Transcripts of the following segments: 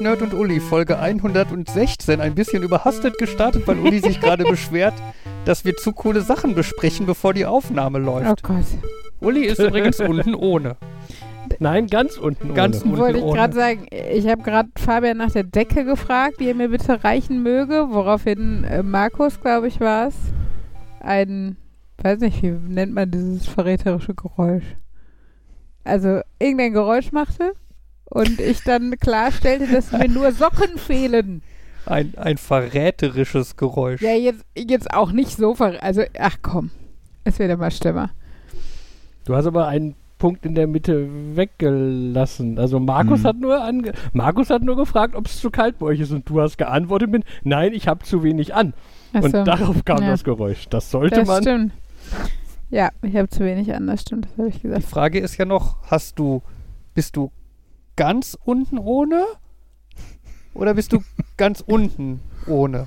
Nerd, Nerd, und Uli, Folge 116. Ein bisschen überhastet gestartet, weil Uli sich gerade beschwert, dass wir zu coole Sachen besprechen, bevor die Aufnahme Oh läuft. Gott. Uli ist übrigens unten ohne. Nein, ganz unten. Ganz ohne. unten Wollte ich gerade sagen, ich habe gerade Fabian nach der Decke gefragt, die er mir bitte reichen möge, woraufhin äh, Markus, glaube ich, war es, ein, weiß nicht, wie nennt man dieses verräterische Geräusch? Also irgendein Geräusch machte und ich dann klarstellte, dass mir nur Socken fehlen. Ein, ein verräterisches Geräusch. Ja, jetzt, jetzt auch nicht so ver... Also, ach komm, es wird immer schlimmer. Du hast aber einen Punkt in der Mitte weggelassen. Also Markus Hm. hat nur ange Markus hat nur gefragt, ob es zu kalt bei euch ist und du hast geantwortet mit Nein, ich habe zu wenig an. Ach und so. darauf kam Ja. das Geräusch. Das sollte Das man. stimmt. Ja, ich habe zu wenig an, das stimmt, das habe ich Die gesagt. Frage ist ja noch, hast du, bist du ganz unten ohne? Oder bist du ganz unten ohne?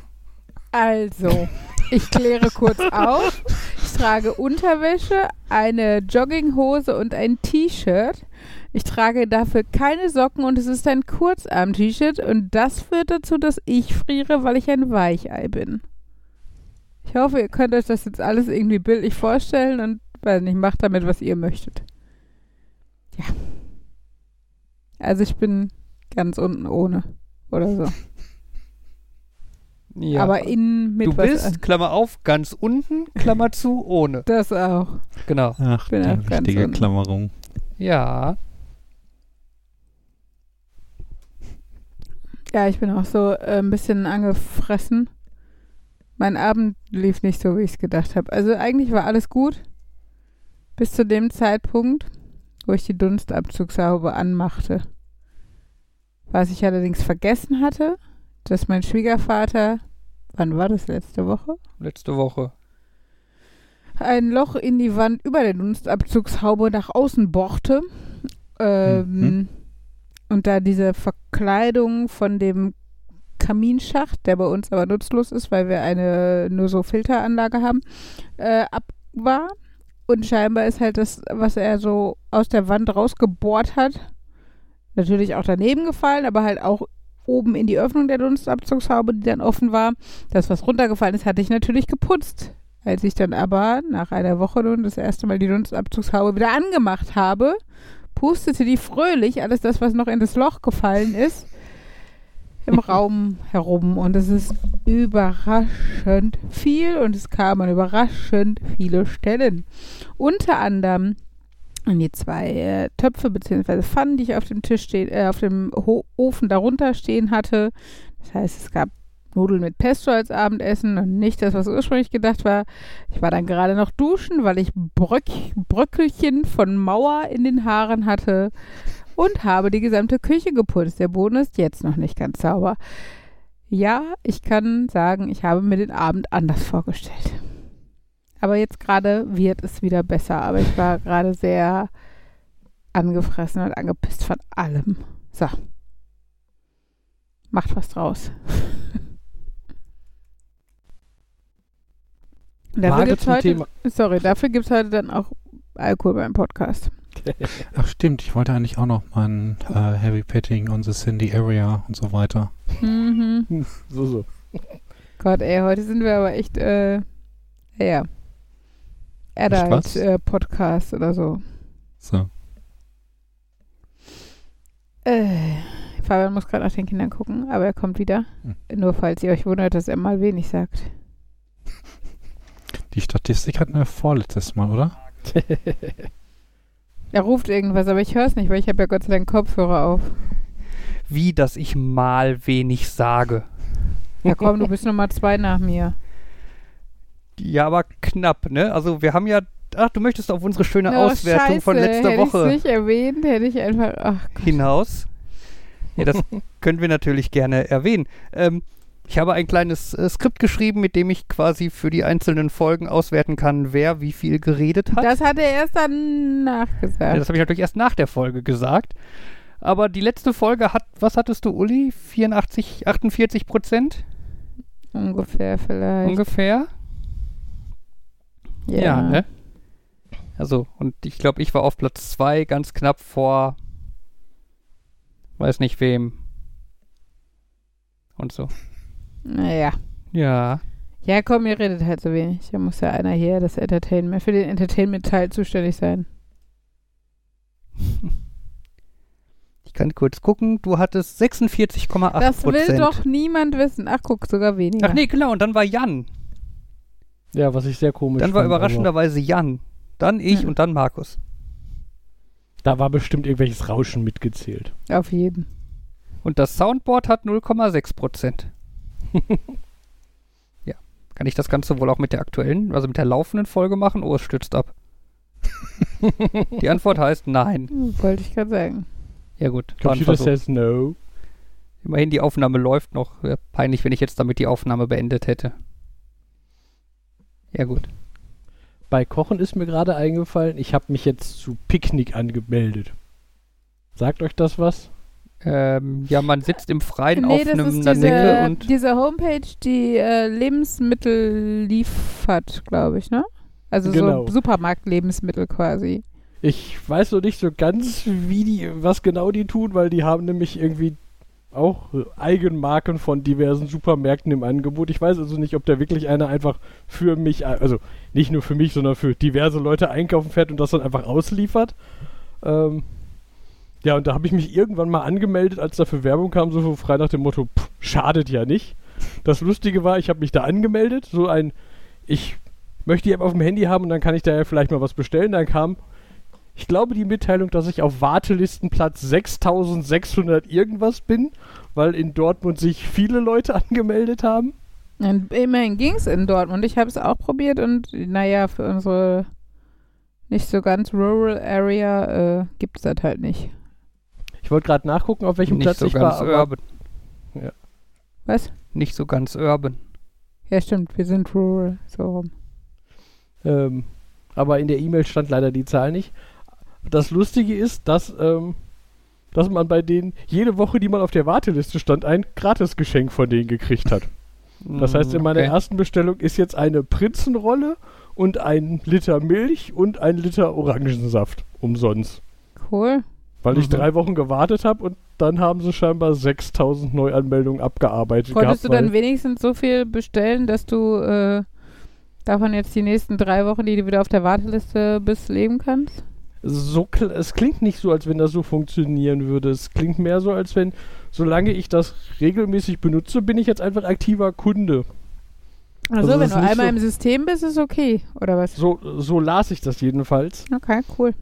Also, ich kläre kurz auf. Ich trage Unterwäsche, eine Jogginghose und ein T-Shirt. Ich trage dafür keine Socken und es ist ein Kurzarm-T-Shirt und das führt dazu, dass ich friere, weil ich ein Weichei bin. Ich hoffe, ihr könnt euch das jetzt alles irgendwie bildlich vorstellen und weiß nicht, macht damit, was ihr möchtet. Ja. Also ich bin ganz unten ohne oder so. Ja. Aber innen mit du was bist, an. Klammer auf, ganz unten, Klammer zu, ohne. Das auch. Genau. Ach, Bin die auch ganz wichtige unten. Klammerung. Ja. Ja, ich bin auch so äh, ein bisschen angefressen. Mein Abend lief nicht so, wie ich es gedacht habe. Also eigentlich war alles gut. Bis zu dem Zeitpunkt, wo ich die Dunstabzugshaube anmachte. Was ich allerdings vergessen hatte, dass mein Schwiegervater, wann war das letzte Woche? Letzte Woche. ein Loch in die Wand über der Dunstabzugshaube nach außen bohrte. Ähm, Mhm. Und da diese Verkleidung von dem Kaminschacht, der bei uns aber nutzlos ist, weil wir eine nur so Filteranlage haben, äh, ab war. Und scheinbar ist halt das, was er so aus der Wand rausgebohrt hat, natürlich auch daneben gefallen, aber halt auch oben in die Öffnung der Dunstabzugshaube, die dann offen war. Das, was runtergefallen ist, hatte ich natürlich geputzt. Als ich dann aber nach einer Woche nun das erste Mal die Dunstabzugshaube wieder angemacht habe, pustete die fröhlich alles das, was noch in das Loch gefallen ist, im Raum herum. Und es ist überraschend viel und es kam an überraschend viele Stellen. Unter anderem an die zwei äh, Töpfe bzw. Pfannen, die ich auf dem Tisch stehen, äh, auf dem Ho Ofen darunter stehen hatte. Das heißt, es gab Nudeln mit Pesto als Abendessen und nicht das, was ursprünglich gedacht war. Ich war dann gerade noch duschen, weil ich Bröck Bröckelchen von Mauer in den Haaren hatte und habe die gesamte Küche geputzt. Der Boden ist jetzt noch nicht ganz sauber. Ja, ich kann sagen, ich habe mir den Abend anders vorgestellt. Aber jetzt gerade wird es wieder besser. Aber ich war gerade sehr angefressen und angepisst von allem. So. Macht was draus. Dafür zum heute, Thema. sorry, dafür gibt es heute dann auch Alkohol beim Podcast. Ach stimmt, ich wollte eigentlich auch noch mal ein äh, Heavy Petting on the Sandy Area und so weiter. Mhm. So, so. Gott, ey, heute sind wir aber echt, äh, ja? Adult äh, Podcast oder so. So. Äh, Fabian muss gerade nach den Kindern gucken, aber er kommt wieder. Hm. Nur falls ihr euch wundert, dass er mal wenig sagt. Die Statistik hatten wir vorletztes Mal, oder? Er ruft irgendwas, aber ich höre es nicht, weil ich habe ja Gott sei Dank Kopfhörer auf. Wie, dass ich mal wenig sage. Ja komm, du bist Nummer zwei nach mir. Ja, aber knapp, ne? Also wir haben ja. Ach, du möchtest auf unsere schöne Oh, Auswertung von scheiße, letzter hätte Woche nicht erwähnt, hätte ich einfach, ach hinaus. Ja, das können wir natürlich gerne erwähnen. Ähm, ich habe ein kleines äh, Skript geschrieben, mit dem ich quasi für die einzelnen Folgen auswerten kann, wer wie viel geredet hat. Das hat er erst dann Ja, nachgesagt. das habe ich natürlich erst nach der Folge gesagt. Aber die letzte Folge hat, was hattest du, Uli? 84, 48 Prozent Ungefähr vielleicht. ungefähr? Ja, ne? Also, und ich glaube, ich war auf Platz 2 ganz knapp vor, weiß nicht wem. und so. Naja. Ja. Ja, komm, ihr redet halt so wenig. Da muss ja einer hier das Entertainment, für den Entertainment-Teil zuständig sein. Ich kann kurz gucken. Du hattest 46,8% Das will doch niemand wissen. Ach, guck, sogar weniger. Ach nee, genau. Und dann war Jan. Ja, was ich sehr komisch Dann war fand, aber überraschenderweise Jan. Dann ich Ja. und dann Markus. Da war bestimmt irgendwelches Rauschen mitgezählt. Auf jeden. Und das Soundboard hat 0,6 Prozent. ja. Kann ich das Ganze wohl auch mit der aktuellen, also mit der laufenden Folge machen? Oh, es stürzt ab. Die Antwort heißt nein. Hm, Wollte ich gerade sagen. Ja gut, Computer says no. Immerhin die Aufnahme läuft noch. Wäre peinlich, wenn ich jetzt damit die Aufnahme beendet hätte. Ja gut. Bei Kochen ist mir gerade eingefallen, ich habe mich jetzt zu Picknick angemeldet. Sagt euch das was? Ähm, ja, man sitzt im Freien nee, auf das einem ist einer diese, Decke und diese Homepage, die äh, Lebensmittel liefert, glaube ich, ne? Also Genau. so Supermarktlebensmittel quasi. Ich weiß noch nicht so ganz, wie die, was genau die tun, weil die haben nämlich irgendwie auch Eigenmarken von diversen Supermärkten im Angebot. Ich weiß also nicht, ob da wirklich einer einfach für mich, äh, also nicht nur für mich, sondern für diverse Leute einkaufen fährt und das dann einfach ausliefert. Ähm, ja, und da habe ich mich irgendwann mal angemeldet, als dafür Werbung kam, so frei nach dem Motto, pff, schadet ja nicht. Das Lustige war, ich habe mich da angemeldet, so ein, ich möchte die App auf dem Handy haben und dann kann ich da ja vielleicht mal was bestellen. Dann kam ich glaube, die Mitteilung, dass ich auf Wartelistenplatz 6600 irgendwas bin, weil in Dortmund sich viele Leute angemeldet haben. Immerhin ging es in Dortmund. Ich habe es auch probiert und naja, für unsere nicht so ganz rural Area äh, gibt es das halt nicht. Ich wollte gerade nachgucken, auf welchem nicht Platz so ich war. ganz urban. Was? Nicht so ganz urban. Ja, stimmt, wir sind rural. So rum. Ähm, aber in der E-Mail stand leider die Zahl nicht. Das Lustige ist, dass, ähm, dass man bei denen jede Woche, die man auf der Warteliste stand, ein Gratisgeschenk von denen gekriegt hat. Das heißt, in meiner Okay. ersten Bestellung ist jetzt eine Prinzenrolle und ein Liter Milch und ein Liter Orangensaft umsonst. Cool. Weil ich Mhm. drei Wochen gewartet habe und dann haben sie scheinbar 6000 Neuanmeldungen abgearbeitet Konntest gehabt. du dann wenigstens so viel bestellen, dass du äh, davon jetzt die nächsten drei Wochen, die du wieder auf der Warteliste bist, leben kannst? so kl- es klingt nicht so, als wenn das so funktionieren würde. Es klingt mehr so, als wenn, solange ich das regelmäßig benutze, bin ich jetzt einfach aktiver Kunde. Also, Also wenn du einmal so- im System bist, ist okay. Oder was? So, so las ich das jedenfalls. Okay, cool.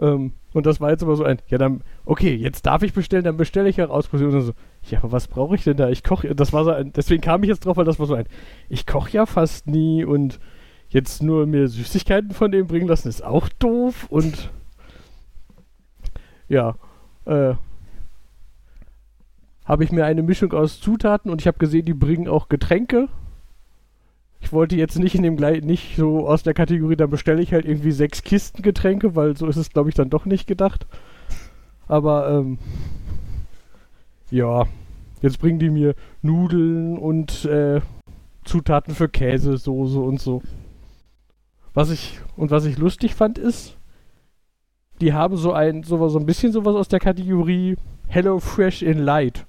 Ähm, und das war jetzt aber so ein, ja dann, okay, jetzt darf ich bestellen, dann bestelle ich heraus. Und so, ja, aber was brauche ich denn da? Ich koche, das war so ein, deswegen kam ich jetzt drauf, weil das war so ein, ich koche ja fast nie und jetzt nur mir Süßigkeiten von dem bringen lassen, ist auch doof und ja, äh, habe ich mir eine Mischung aus Zutaten und ich habe gesehen, die bringen auch Getränke. Ich wollte jetzt nicht in dem nicht so aus der Kategorie, dann bestelle ich halt irgendwie sechs Kisten Getränke, weil so ist es, glaube ich, dann doch nicht gedacht. Aber ähm, ja, jetzt bringen die mir Nudeln und äh, Zutaten für Käse, Soße und so. Was ich und was ich lustig fand ist, die haben so ein sowas so ein bisschen sowas aus der Kategorie Hello Fresh in Light.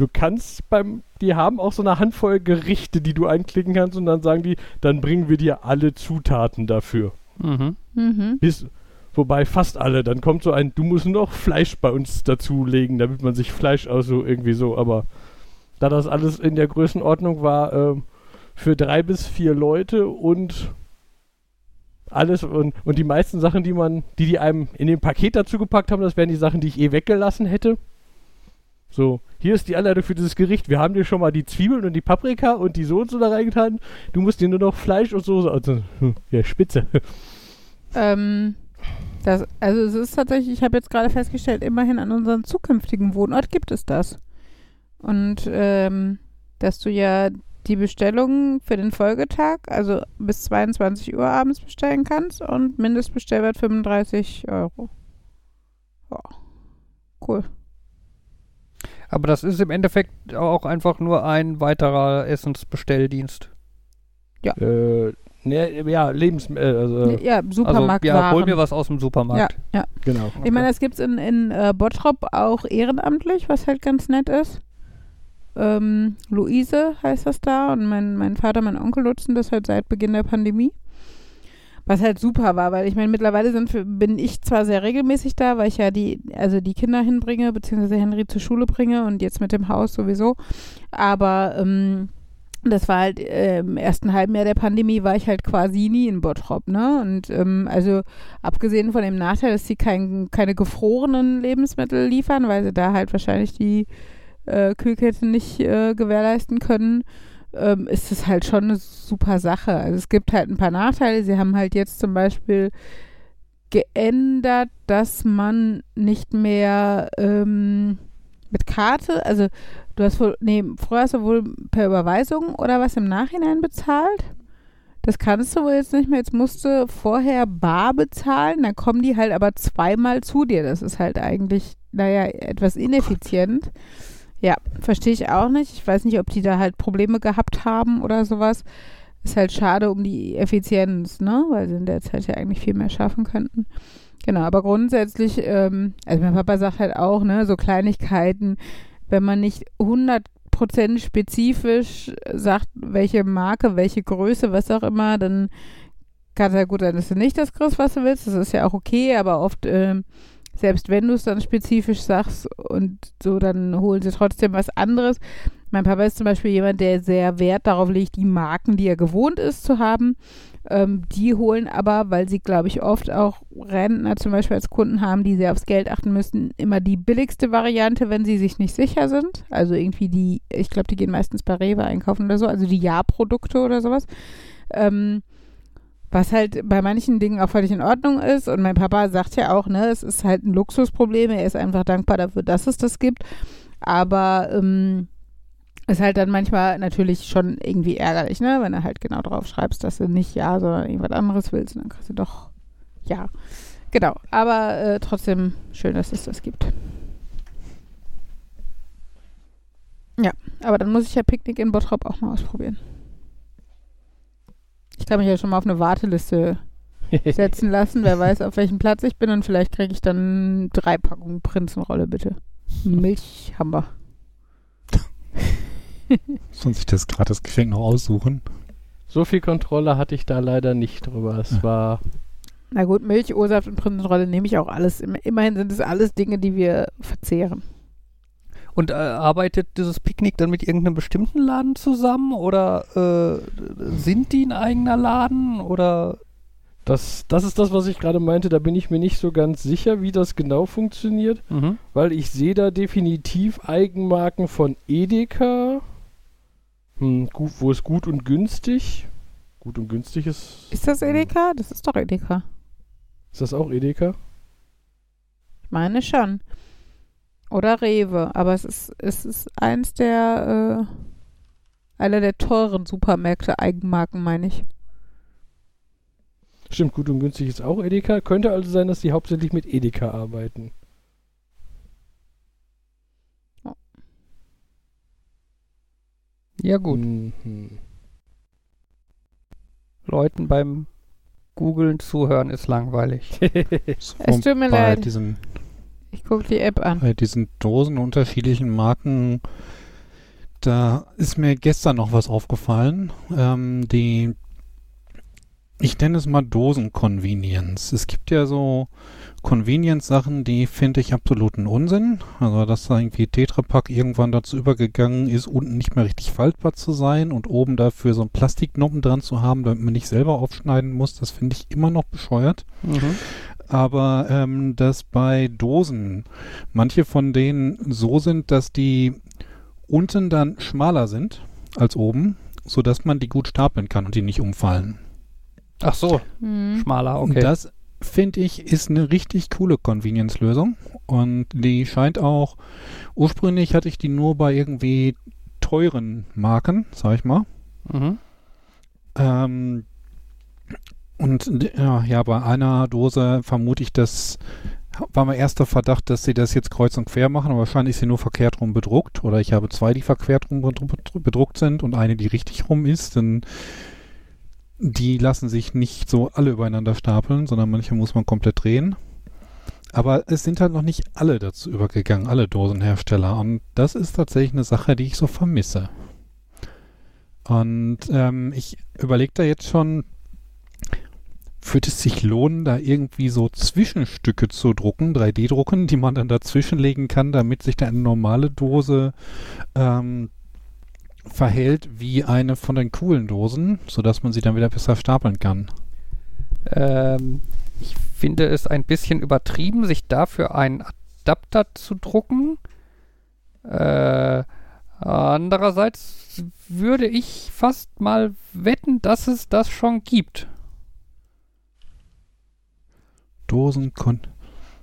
Du kannst beim, die haben auch so eine Handvoll Gerichte, die du einklicken kannst und dann sagen die, dann bringen wir dir alle Zutaten dafür. Mhm. Mhm. Bis, wobei fast alle. Dann kommt so ein, du musst noch Fleisch bei uns dazulegen, damit man sich Fleisch aus so irgendwie so. Aber da das alles in der Größenordnung war, ähm, für drei bis vier Leute und alles und, und die meisten Sachen, die man, die die einem in dem Paket dazu gepackt haben, das wären die Sachen, die ich eh weggelassen hätte. So, hier ist die Anleitung für dieses Gericht. Wir haben dir schon mal die Zwiebeln und die Paprika und die so und so da reingetan. Du musst dir nur noch Fleisch und Soße. Also, ja, spitze. Ähm, das, also es ist tatsächlich, ich habe jetzt gerade festgestellt, immerhin an unserem zukünftigen Wohnort gibt es das. Und ähm, dass du ja die Bestellung für den Folgetag, also bis 22 Uhr abends bestellen kannst und Mindestbestellwert 35 Euro. Ja. Cool. Aber das ist im Endeffekt auch einfach nur ein weiterer Essensbestelldienst. Äh, ne, ja, Lebensmittel, also, ja, Supermarkt. also, ja, hol mir was aus dem Ja, Supermarkt. ja. genau. Ich meine, das gibt es in, in äh, Bottrop auch ehrenamtlich, was halt ganz nett ist. Ähm, Luise heißt das da und mein, mein Vater, mein Onkel nutzen das halt seit Beginn der Pandemie. Was halt super war, weil ich meine, mittlerweile sind, bin ich zwar sehr regelmäßig da, weil ich ja die, also die Kinder hinbringe, beziehungsweise Henry zur Schule bringe und jetzt mit dem Haus sowieso. Aber ähm, das war halt äh, im ersten halben Jahr der Pandemie war ich halt quasi nie in Bottrop, ne? Und ähm, also abgesehen von dem Nachteil, dass sie kein, keine gefrorenen Lebensmittel liefern, weil sie da halt wahrscheinlich die äh, Kühlkette nicht äh, gewährleisten können, ähm, ist es halt schon eine super Sache. Also es gibt halt ein paar Nachteile. Sie haben halt jetzt zum Beispiel geändert, dass man nicht mehr ähm, mit Karte, also du hast wohl, nee, früher hast du wohl per Überweisung oder was im Nachhinein bezahlt. Das kannst du wohl jetzt nicht mehr. Jetzt musst du vorher bar bezahlen, dann kommen die halt aber zweimal zu dir. Das ist halt eigentlich, naja, etwas ineffizient. Ja, verstehe ich auch nicht. Ich weiß nicht, ob die da halt Probleme gehabt haben oder sowas. Ist halt schade um die Effizienz, ne? Weil sie in der Zeit ja eigentlich viel mehr schaffen könnten. Genau, aber grundsätzlich, ähm, also mein Papa sagt halt auch, ne, so Kleinigkeiten, wenn man nicht 100% spezifisch sagt, welche Marke, welche Größe, was auch immer, dann kann es ja gut sein, dass du nicht das kriegst, was du willst. Das ist ja auch okay, aber oft, ähm, selbst wenn du es dann spezifisch sagst und so, dann holen sie trotzdem was anderes. Mein Papa ist zum Beispiel jemand, der sehr Wert darauf legt, die Marken, die er gewohnt ist zu haben. Ähm, die holen aber, weil sie, glaube ich, oft auch Rentner zum Beispiel als Kunden haben, die sehr aufs Geld achten müssen, immer die billigste Variante, wenn sie sich nicht sicher sind. Also irgendwie die, ich glaube, die gehen meistens bei Rewe einkaufen oder so, also die Ja-Produkte oder sowas. Ähm, was halt bei manchen Dingen auch völlig in Ordnung ist. Und mein Papa sagt ja auch, ne, es ist halt ein Luxusproblem. Er ist einfach dankbar dafür, dass es das gibt. Aber ähm, ist halt dann manchmal natürlich schon irgendwie ärgerlich, ne? Wenn du halt genau drauf schreibst, dass du nicht ja, sondern irgendwas anderes willst, und dann kriegst du doch ja. Genau. Aber äh, trotzdem schön, dass es das gibt. Ja, aber dann muss ich ja Picknick in Bottrop auch mal ausprobieren. Ich kann mich ja schon mal auf eine Warteliste setzen lassen. Wer weiß, auf welchem Platz ich bin und vielleicht kriege ich dann drei Packungen Prinzenrolle, bitte. Milch haben wir. Sonst sich das gratis Geschenk noch aussuchen. So viel Kontrolle hatte ich da leider nicht drüber. Es Ja. war Na gut, Milch, O-Saft und Prinzenrolle nehme ich auch alles. Im- Immerhin sind es alles Dinge, die wir verzehren. Und äh, arbeitet dieses Picknick dann mit irgendeinem bestimmten Laden zusammen oder äh, sind die ein eigener Laden oder das, das ist das, was ich gerade meinte. Da bin ich mir nicht so ganz sicher, wie das genau funktioniert, mhm. weil ich sehe da definitiv Eigenmarken von Edeka. Hm, gut, wo ist gut und günstig? Gut und günstig ist. Ist das Edeka? Das ist doch Edeka. Ist das auch Edeka? Ich meine schon. Oder Rewe. Aber es ist, es ist eins der, äh, einer der teuren Supermärkte, Eigenmarken, meine ich. Stimmt, gut und günstig ist auch Edeka. Könnte also sein, dass die hauptsächlich mit Edeka arbeiten. Ja gut, Mhm. Leuten beim Googlen zuhören ist langweilig. Es tut mir leid. Diesen, Ich gucke die App an. bei diesen Dosen unterschiedlichen Marken, da ist mir gestern noch was aufgefallen. Ähm, die, ich nenne es mal Dosen-Convenience. Es gibt ja so Convenience-Sachen, die finde ich absoluten Unsinn. Also, dass da irgendwie Tetrapack irgendwann dazu übergegangen ist, unten nicht mehr richtig faltbar zu sein und oben dafür so einen Plastiknoppen dran zu haben, damit man nicht selber aufschneiden muss, das finde ich immer noch bescheuert. Mhm. Aber ähm, dass bei Dosen manche von denen so sind, dass die unten dann schmaler sind als oben, sodass man die gut stapeln kann und die nicht umfallen. Ach so, Hm. schmaler, Und okay. Das finde ich ist eine richtig coole Convenience-Lösung und die scheint auch ursprünglich hatte ich die nur bei irgendwie teuren Marken, sag ich mal. Mhm. Ähm, und ja, ja, bei einer Dose vermute ich, dass war mein erster Verdacht, dass sie das jetzt kreuz und quer machen, aber wahrscheinlich ist sie nur verkehrt rum bedruckt. Oder ich habe zwei, die verkehrt rum bedru- bedruckt sind und eine, die richtig rum ist. Denn die lassen sich nicht so alle übereinander stapeln, sondern manche muss man komplett drehen. Aber es sind halt noch nicht alle dazu übergegangen, alle Dosenhersteller. Und das ist tatsächlich eine Sache, die ich so vermisse. Und ähm, ich überlege da jetzt schon, würde es sich lohnen, da irgendwie so Zwischenstücke zu drucken, 3D-drucken, die man dann dazwischenlegen kann, damit sich da eine normale Dose ähm, verhält wie eine von den coolen Dosen, sodass man sie dann wieder besser stapeln kann. Ähm, ich finde es ein bisschen übertrieben, sich dafür einen Adapter zu drucken. Äh, andererseits würde ich fast mal wetten, dass es das schon gibt. Dosenkon.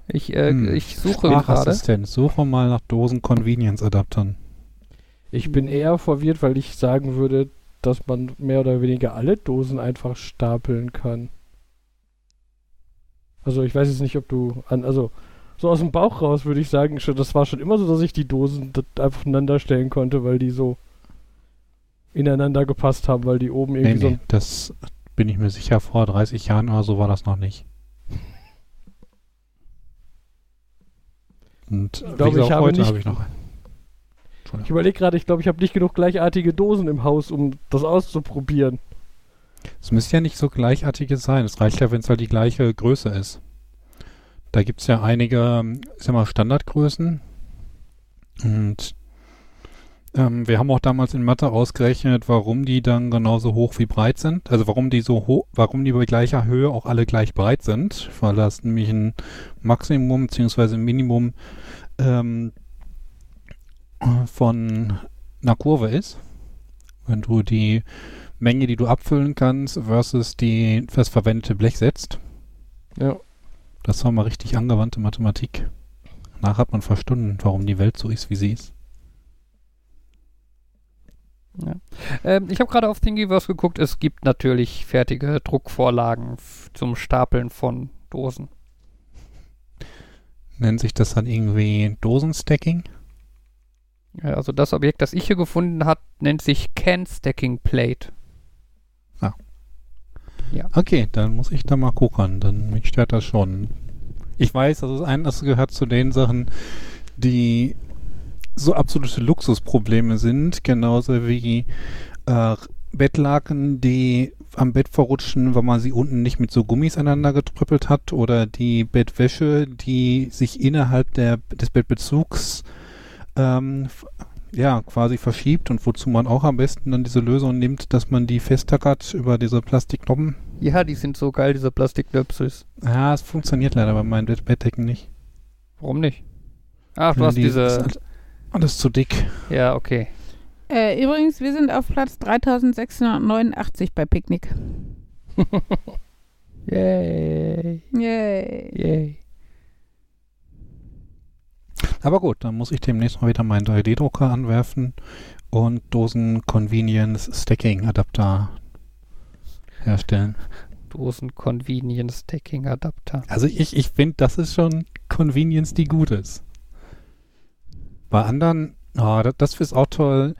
Ich, äh, Hm. ich suche gerade. Sprachassistent, suche mal nach Dosen-Convenience-Adaptern. Ich bin eher verwirrt, weil ich sagen würde, dass man mehr oder weniger alle Dosen einfach stapeln kann. Also ich weiß jetzt nicht, ob du an, also so aus dem Bauch raus würde ich sagen, schon, das war schon immer so, dass ich die Dosen einfach voneinander stellen konnte, weil die so ineinander gepasst haben, weil die oben Nee, irgendwie so nee, das bin ich mir sicher, vor 30 Jahren oder so war das noch nicht. Und Ich glaube, ich habe heute nicht- habe ich noch. Ich überlege gerade, ich glaube, ich habe nicht genug gleichartige Dosen im Haus, um das auszuprobieren. Es müsste ja nicht so gleichartiges sein. Es reicht ja, wenn es halt die gleiche Größe ist. Da gibt es ja einige, ich sag mal, Standardgrößen. Und ähm, wir haben auch damals in Mathe ausgerechnet, warum die dann genauso hoch wie breit sind. Also warum die so hoch, warum die bei gleicher Höhe auch alle gleich breit sind. Weil das nämlich ein Maximum bzw. Minimum ähm, von einer Kurve ist. Wenn du die Menge, die du abfüllen kannst, versus die das verwendete Blech setzt. Ja. Das war mal richtig angewandte Mathematik. Danach hat man verstanden, warum die Welt so ist, wie sie ist. Ähm, ich habe gerade auf Thingiverse geguckt. Es gibt natürlich fertige Druckvorlagen zum Stapeln von Dosen. Nennt sich das dann irgendwie Dosenstacking? Ja, also das Objekt, das ich hier gefunden habe, nennt sich Can Stacking Plate. Okay, dann muss ich da mal gucken. Dann mich stört das schon. Ich weiß, also das, ein, das gehört zu den Sachen, die so absolute Luxusprobleme sind, genauso wie äh, Bettlaken, die am Bett verrutschen, weil man sie unten nicht mit so Gummis aneinander getrüppelt hat, oder die Bettwäsche, die sich innerhalb der, des Bettbezugs ähm, ja, quasi verschiebt und wozu man auch am besten dann diese Lösung nimmt, dass man die festtackert über diese Plastikknoppen. Ja, die sind so geil, diese Plastiknöpsels. Ja, es funktioniert leider bei meinen Bett Bettdecken nicht. Warum nicht? Ach, du hast die diese. Alles- zu dick. Ja, okay. Äh, übrigens, wir sind auf Platz 3689 bei Picknick. Yay. Yay. Yay. Aber gut, dann muss ich demnächst mal wieder meinen 3D-Drucker anwerfen und Dosen Convenience Stacking Adapter herstellen. Dosen Convenience Stacking Adapter. Also ich, ich finde, das ist schon Convenience, die gut ist. Bei anderen, ah, das, das ist auch toll.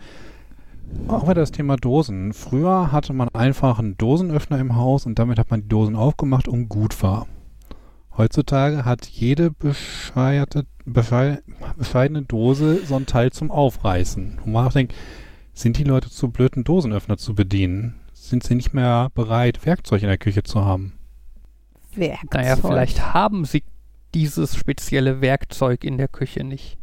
Auch wieder das Thema Dosen. Früher hatte man einfach einen Dosenöffner im Haus und damit hat man die Dosen aufgemacht und gut war. Heutzutage hat jede bescheuerte, beschei- bescheidene Dose so ein Teil zum Aufreißen. Und man auch denkt, sind die Leute zu blöd, einen Dosenöffner zu bedienen? Sind sie nicht mehr bereit, Werkzeug in der Küche zu haben? Werkzeug. Naja, vielleicht haben sie dieses spezielle Werkzeug in der Küche nicht.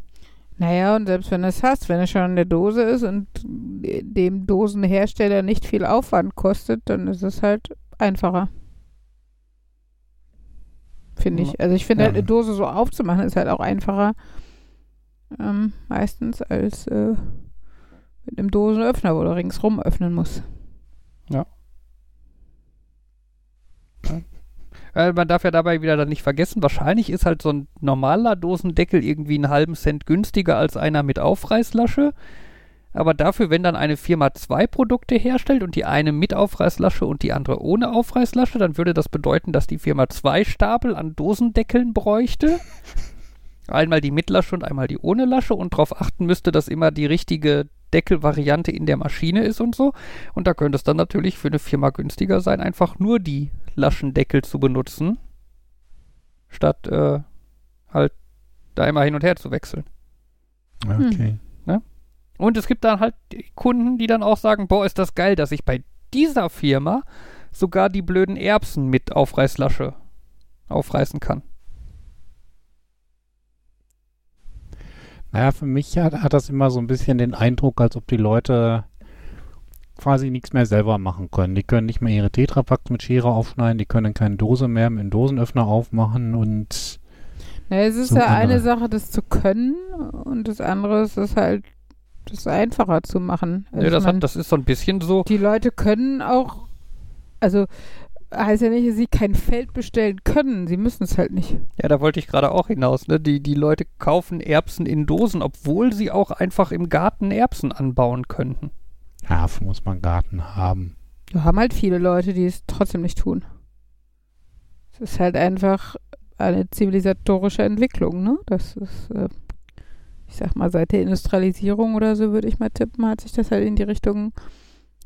Naja, und selbst wenn du es hast, wenn es schon in der Dose ist und dem Dosenhersteller nicht viel Aufwand kostet, dann ist es halt einfacher. Finde ich. Also ich finde Ja. halt eine Dose so aufzumachen ist halt auch einfacher ähm, meistens als äh, mit einem Dosenöffner, wo du ringsrum öffnen musst. Äh, man darf ja dabei wieder dann nicht vergessen, wahrscheinlich ist halt so ein normaler Dosendeckel irgendwie einen halben Cent günstiger als einer mit Aufreißlasche. Aber dafür, wenn dann eine Firma zwei Produkte herstellt und die eine mit Aufreißlasche und die andere ohne Aufreißlasche, dann würde das bedeuten, dass die Firma zwei Stapel an Dosendeckeln bräuchte. Einmal die mit Lasche und einmal die ohne Lasche und darauf achten müsste, dass immer die richtige Deckelvariante in der Maschine ist und so. Und da könnte es dann natürlich für eine Firma günstiger sein, einfach nur die Laschendeckel zu benutzen, statt äh, halt da immer hin und her zu wechseln. Okay. Und es gibt dann halt die Kunden, die dann auch sagen, boah, ist das geil, dass ich bei dieser Firma sogar die blöden Erbsen mit Aufreißlasche aufreißen kann. Naja, für mich hat, hat das immer so ein bisschen den Eindruck, als ob die Leute quasi nichts mehr selber machen können. Die können nicht mehr ihre Tetrapacks mit Schere aufschneiden, die können keine Dose mehr mit einem Dosenöffner aufmachen und Ja, es ist So ja eine andere. Sache, das zu können und das andere ist es halt, das einfacher zu machen. Also Ja, das, mein, hat, das ist so ein bisschen so. die Leute können auch, also heißt ja nicht, dass sie kein Feld bestellen können. Sie müssen es halt nicht. Ja, da wollte ich gerade auch hinaus. Ne? Die, die Leute kaufen Erbsen in Dosen, obwohl sie auch einfach im Garten Erbsen anbauen könnten. Ja, dafür muss man Garten haben. Wir haben halt viele Leute, die es trotzdem nicht tun. Es ist halt einfach eine zivilisatorische Entwicklung, ne? Das ist, äh, ich sag mal, seit der Industrialisierung oder so würde ich mal tippen, hat sich das halt in die Richtung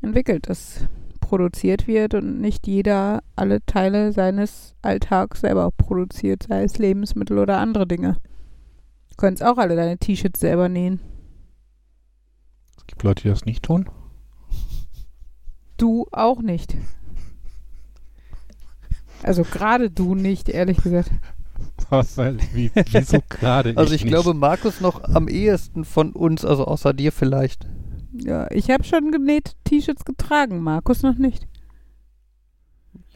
entwickelt, dass produziert wird und nicht jeder alle Teile seines Alltags selber produziert, sei es Lebensmittel oder andere Dinge. Du könntest auch alle deine T-Shirts selber nähen. Es gibt Leute, die das nicht tun. Du auch nicht. Also gerade du nicht, ehrlich gesagt. Was, wie, wieso gerade Also ich nicht? glaube, Markus noch am ehesten von uns, also außer dir vielleicht. Ja, ich habe schon genähte T-Shirts getragen, Markus noch nicht.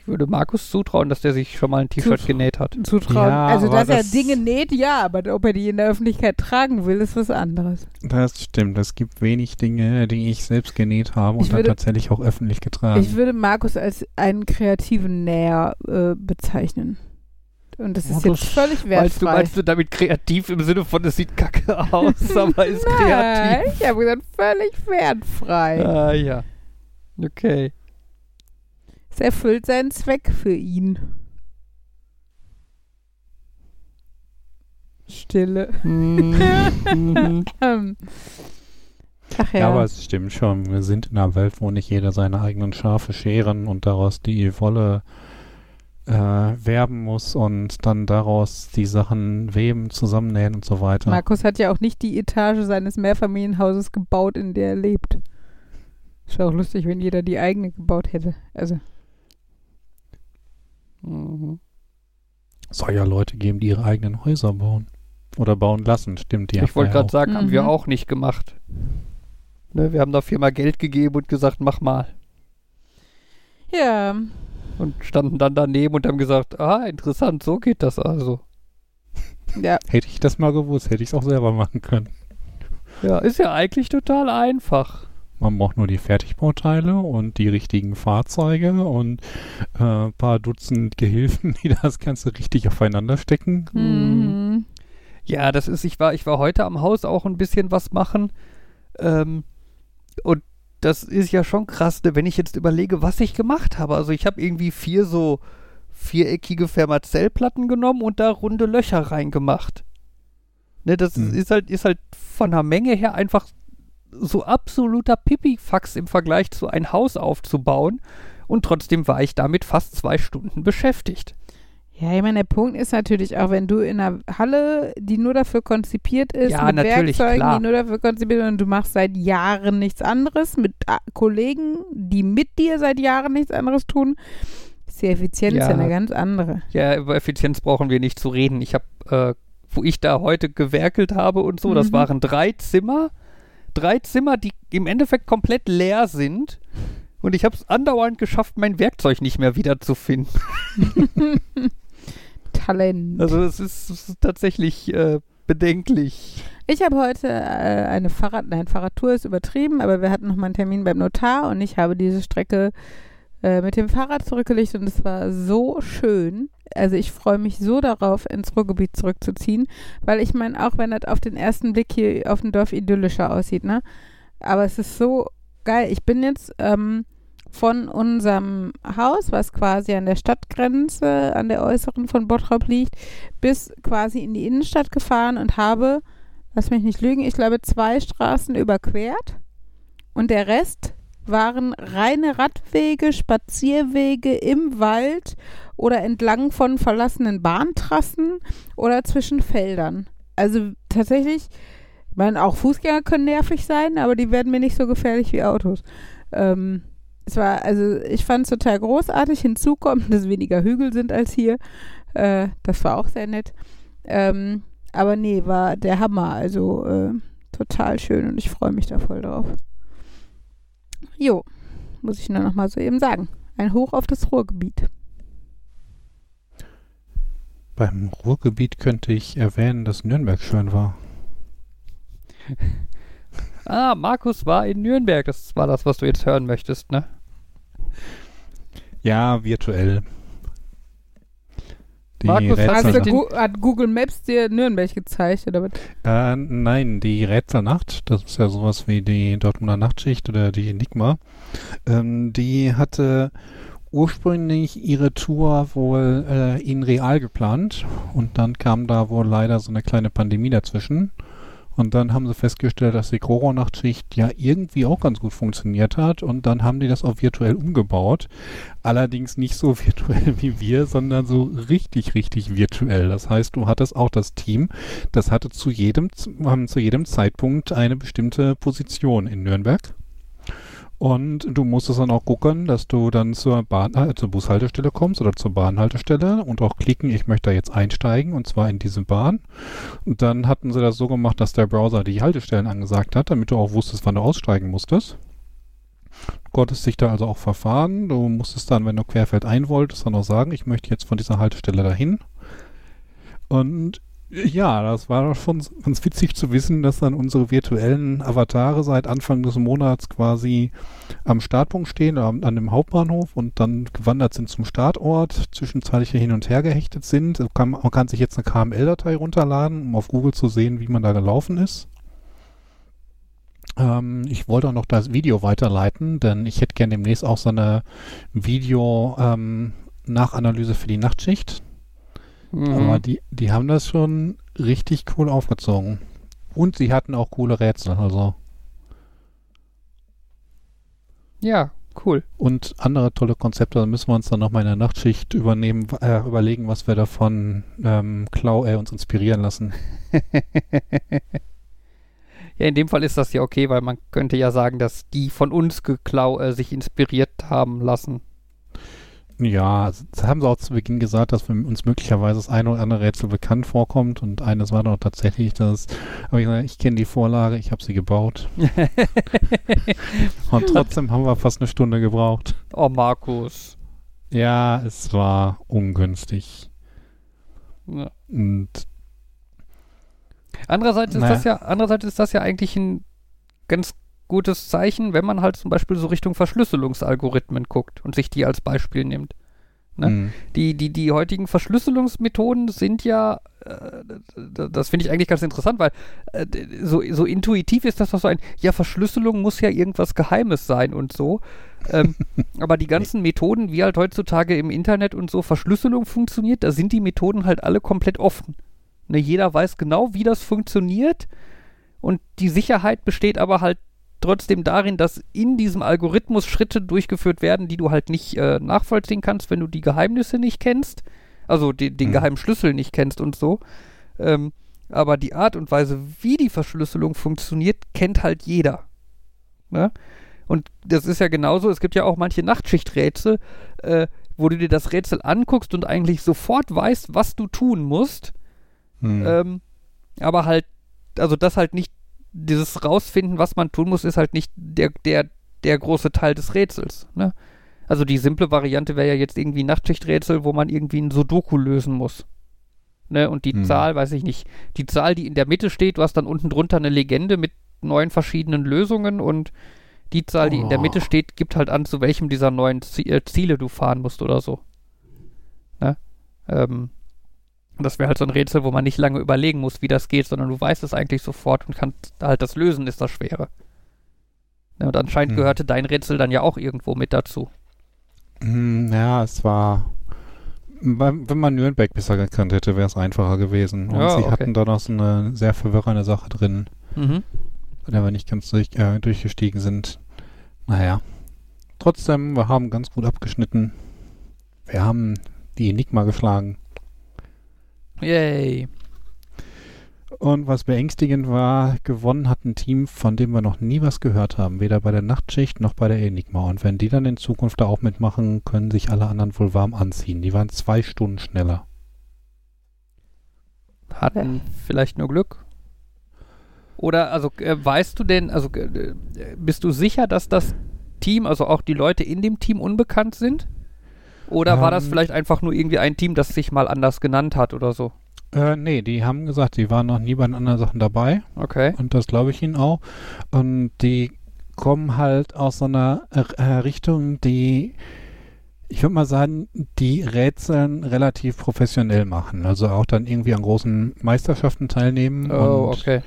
Ich würde Markus zutrauen, dass der sich schon mal ein T-Shirt genäht hat. Zutrauen. Ja, also, dass er das- Dinge näht, ja, aber ob er die in der Öffentlichkeit tragen will, ist was anderes. Das stimmt. Es gibt wenig Dinge, die ich selbst genäht habe und Ich dann würde- tatsächlich auch öffentlich getragen. Ich würde Markus als einen kreativen Näher äh, bezeichnen. Und das Oh, ist das- jetzt völlig Meinst du, wertfrei. meinst du damit kreativ im Sinne von, es sieht kacke aus, aber ist Nein, kreativ? ich habe gesagt, völlig wertfrei. Ah ja. Okay. Es erfüllt seinen Zweck für ihn. Stille. Mhm. Mhm. Ach ja. ja. aber es stimmt schon. Wir sind in einer Welt, wo nicht jeder seine eigenen Schafe scheren und daraus die Wolle äh, werben muss und dann daraus die Sachen weben, zusammennähen und so weiter. Markus hat ja auch nicht die Etage seines Mehrfamilienhauses gebaut, in der er lebt. Ist auch lustig, wenn jeder die eigene gebaut hätte. Also, Mhm. soll ja Leute geben, die ihre eigenen Häuser bauen. Oder bauen lassen, stimmt. Die ich wollte gerade sagen. sagen, haben wir Mhm. auch nicht gemacht. Ne, wir haben der Firma Geld gegeben und gesagt, mach mal. ja. Und standen dann daneben und haben gesagt, ah, interessant, so geht das also. Ja, Hätte ich das mal gewusst, hätte ich es auch selber machen können. Ja, ist ja eigentlich total einfach. Man braucht nur die Fertigbauteile und die richtigen Fahrzeuge und äh, ein paar Dutzend Gehilfen, die das Ganze richtig aufeinander stecken. mhm. Ja, das ist, ich war, ich war heute am Haus auch ein bisschen was machen. Ähm, und das ist ja schon krass, ne, wenn ich jetzt überlege, was ich gemacht habe. Also ich habe irgendwie vier so viereckige Fermazellplatten genommen und da runde Löcher reingemacht. Ne, das Hm. ist halt, ist halt von der Menge her einfach so absoluter Pipifax im Vergleich zu ein Haus aufzubauen. Und trotzdem war ich damit fast zwei Stunden beschäftigt. Ja, ich meine, der Punkt ist natürlich auch, wenn du in einer Halle, die nur dafür konzipiert ist, Ja, mit Werkzeugen, klar. die nur dafür konzipiert sind und du machst seit Jahren nichts anderes mit äh, Kollegen, die mit dir seit Jahren nichts anderes tun, ist die Effizienz Ja. ja eine ganz andere. Ja, über Effizienz brauchen wir nicht zu reden. Ich habe, äh, wo ich da heute gewerkelt habe und so, das Mhm. waren drei Zimmer. Drei Zimmer, die im Endeffekt komplett leer sind. Und ich habe es andauernd geschafft, mein Werkzeug nicht mehr wiederzufinden. Talent. Also es ist, ist tatsächlich äh, bedenklich. Ich habe heute äh, eine Fahrrad, nein, Fahrradtour ist übertrieben, aber wir hatten noch mal einen Termin beim Notar und ich habe diese Strecke äh, mit dem Fahrrad zurückgelegt und es war so schön. Also ich freue mich so darauf, ins Ruhrgebiet zurückzuziehen, weil ich meine, auch wenn das auf den ersten Blick hier auf dem Dorf idyllischer aussieht, ne? Aber es ist so geil. Ich bin jetzt ähm, von unserem Haus, was quasi an der Stadtgrenze, an der äußeren von Bottrop liegt, bis quasi in die Innenstadt gefahren und habe, lass mich nicht lügen, ich glaube zwei Straßen überquert und der Rest waren reine Radwege, Spazierwege im Wald oder entlang von verlassenen Bahntrassen oder zwischen Feldern. Also tatsächlich, ich meine, auch Fußgänger können nervig sein, aber die werden mir nicht so gefährlich wie Autos. Ähm, es war, also ich fand es total großartig. Hinzu kommt, dass weniger Hügel sind als hier. Äh, das war auch sehr nett. Ähm, aber nee, war der Hammer. Also äh, total schön und ich freue mich da voll drauf. Jo, muss ich nur noch mal so eben sagen. Ein Hoch auf das Ruhrgebiet. Beim Ruhrgebiet könnte ich erwähnen, dass Nürnberg schön war. Ah, Markus war in Nürnberg. Das war das, was du jetzt hören möchtest, ne? Ja, virtuell. Die Markus, Also Rätselnacht. den- Gu hat Google Maps dir Nürnberg gezeigt oder was? Äh, nein, die Rätselnacht, das ist ja sowas wie die Dortmunder Nachtschicht oder die Enigma, ähm, die hatte ursprünglich ihre Tour wohl äh, in real geplant und dann kam da wohl leider so eine kleine Pandemie dazwischen. Und dann haben sie festgestellt, dass die Kroro-Nachtschicht ja irgendwie auch ganz gut funktioniert hat und dann haben die das auch virtuell umgebaut. Allerdings nicht so virtuell wie wir, sondern so richtig, richtig virtuell. Das heißt, du hattest auch das Team, das hatte zu jedem, zu jedem Zeitpunkt eine bestimmte Position in Nürnberg. Und du musstest dann auch gucken, dass du dann zur Bahn, äh, zur Bushaltestelle kommst oder zur Bahnhaltestelle und auch klicken, ich möchte da jetzt einsteigen und zwar in diese Bahn. Und dann hatten sie das so gemacht, dass der Browser die Haltestellen angesagt hat, damit du auch wusstest, wann du aussteigen musstest. Du konntest dich da also auch verfahren. Du musstest dann, wenn du querfeld ein wolltest, dann auch sagen, ich möchte jetzt von dieser Haltestelle dahin. Und ja, das war doch schon ganz witzig zu wissen, dass dann unsere virtuellen Avatare seit Anfang des Monats quasi am Startpunkt stehen, am- an dem Hauptbahnhof und dann gewandert sind zum Startort, zwischenzeitlich hier hin und her gehechtet sind. Kann, man kann sich jetzt eine KML-Datei runterladen, um auf Google zu sehen, wie man da gelaufen ist. Ähm, ich wollte auch noch das Video weiterleiten, denn ich hätte gerne demnächst auch so eine Video-Nachanalyse für die Nachtschicht. Aber Mhm. die, die haben das schon richtig cool aufgezogen. Und sie hatten auch coole Rätsel, also. Ja, cool. Und andere tolle Konzepte, da müssen wir uns dann nochmal in der Nachtschicht übernehmen, äh, überlegen, was wir davon ähm, Klau äh, uns inspirieren lassen. Ja, in dem Fall ist das ja okay, weil man könnte ja sagen, dass die von uns geklau äh, sich inspiriert haben lassen. Ja, das haben sie auch zu Beginn gesagt, dass uns möglicherweise das eine oder andere Rätsel bekannt vorkommt und eines war doch tatsächlich das, aber ich, ich kenne die Vorlage, ich habe sie gebaut und trotzdem haben wir fast eine Stunde gebraucht. oh, Markus. Ja, es war ungünstig. Ja. Und Andererseits ist Naja. das ja, andererseits ist das ja eigentlich ein ganz gutes Zeichen, wenn man halt zum Beispiel so Richtung Verschlüsselungsalgorithmen guckt und sich die als Beispiel nimmt. Ne? mh, Die, die, die heutigen Verschlüsselungsmethoden sind ja, äh, das finde ich eigentlich ganz interessant, weil äh, so, so intuitiv ist das doch so ein, ja, Verschlüsselung muss ja irgendwas Geheimes sein und so. Ähm, aber die ganzen Methoden, wie halt heutzutage im Internet und so Verschlüsselung funktioniert, da sind die Methoden halt alle komplett offen. Ne, jeder weiß genau, wie das funktioniert und die Sicherheit besteht aber halt trotzdem darin, dass in diesem Algorithmus Schritte durchgeführt werden, die du halt nicht äh, nachvollziehen kannst, wenn du die Geheimnisse nicht kennst, also die, den Mhm. geheimen Schlüssel nicht kennst und so. Ähm, aber die Art und Weise, wie die Verschlüsselung funktioniert, kennt halt jeder. Ne? Und das ist ja genauso, es gibt ja auch manche Nachtschichträtsel, äh, wo du dir das Rätsel anguckst und eigentlich sofort weißt, was du tun musst. mh. Ähm, aber halt, also das halt nicht, dieses Rausfinden, was man tun muss, ist halt nicht der, der, der große Teil des Rätsels. Ne? Also die simple Variante wäre ja jetzt irgendwie ein Nachtschichträtsel, wo man irgendwie ein Sudoku lösen muss. Ne? Und die Hm. Zahl, weiß ich nicht, die Zahl, die in der Mitte steht, du hast dann unten drunter eine Legende mit neun verschiedenen Lösungen und die Zahl, die in der Mitte Oh. steht, gibt halt an, zu welchem dieser Zie- äh, Ziele du fahren musst oder so. Ne? Ähm, das wäre halt so ein Rätsel, wo man nicht lange überlegen muss, wie das geht, sondern du weißt es eigentlich sofort und kannst halt das lösen, ist das Schwere. Ja, und anscheinend Hm. gehörte dein Rätsel dann ja auch irgendwo mit dazu. Hm, Ja, es war. Wenn man Nürnberg besser gekannt hätte, wäre es einfacher gewesen. Und Ja, sie okay. hatten da noch so eine sehr verwirrende Sache drin, Mhm. bei der wir nicht ganz durch, äh, durchgestiegen sind. Naja, trotzdem, wir haben ganz gut abgeschnitten. Wir haben die Enigma geschlagen. Yay. Und was beängstigend war, gewonnen hat ein Team, von dem wir noch nie was gehört haben. Weder bei der Nachtschicht noch bei der Enigma. Und wenn die dann in Zukunft da auch mitmachen, können sich alle anderen wohl warm anziehen. Die waren zwei Stunden schneller. Hatten vielleicht nur Glück. Oder, also, äh, weißt du denn, also, äh, bist du sicher, dass das Team, also auch die Leute in dem Team unbekannt sind? Oder war das Ähm. vielleicht einfach nur irgendwie ein Team, das sich mal anders genannt hat oder so? Äh, nee, die haben gesagt, sie waren noch nie bei den anderen Sachen dabei. Okay. Und das glaube ich ihnen auch. Und die kommen halt aus so einer äh, Richtung, die, ich würde mal sagen, die Rätseln relativ professionell machen. Also auch dann irgendwie an großen Meisterschaften teilnehmen. Oh, okay.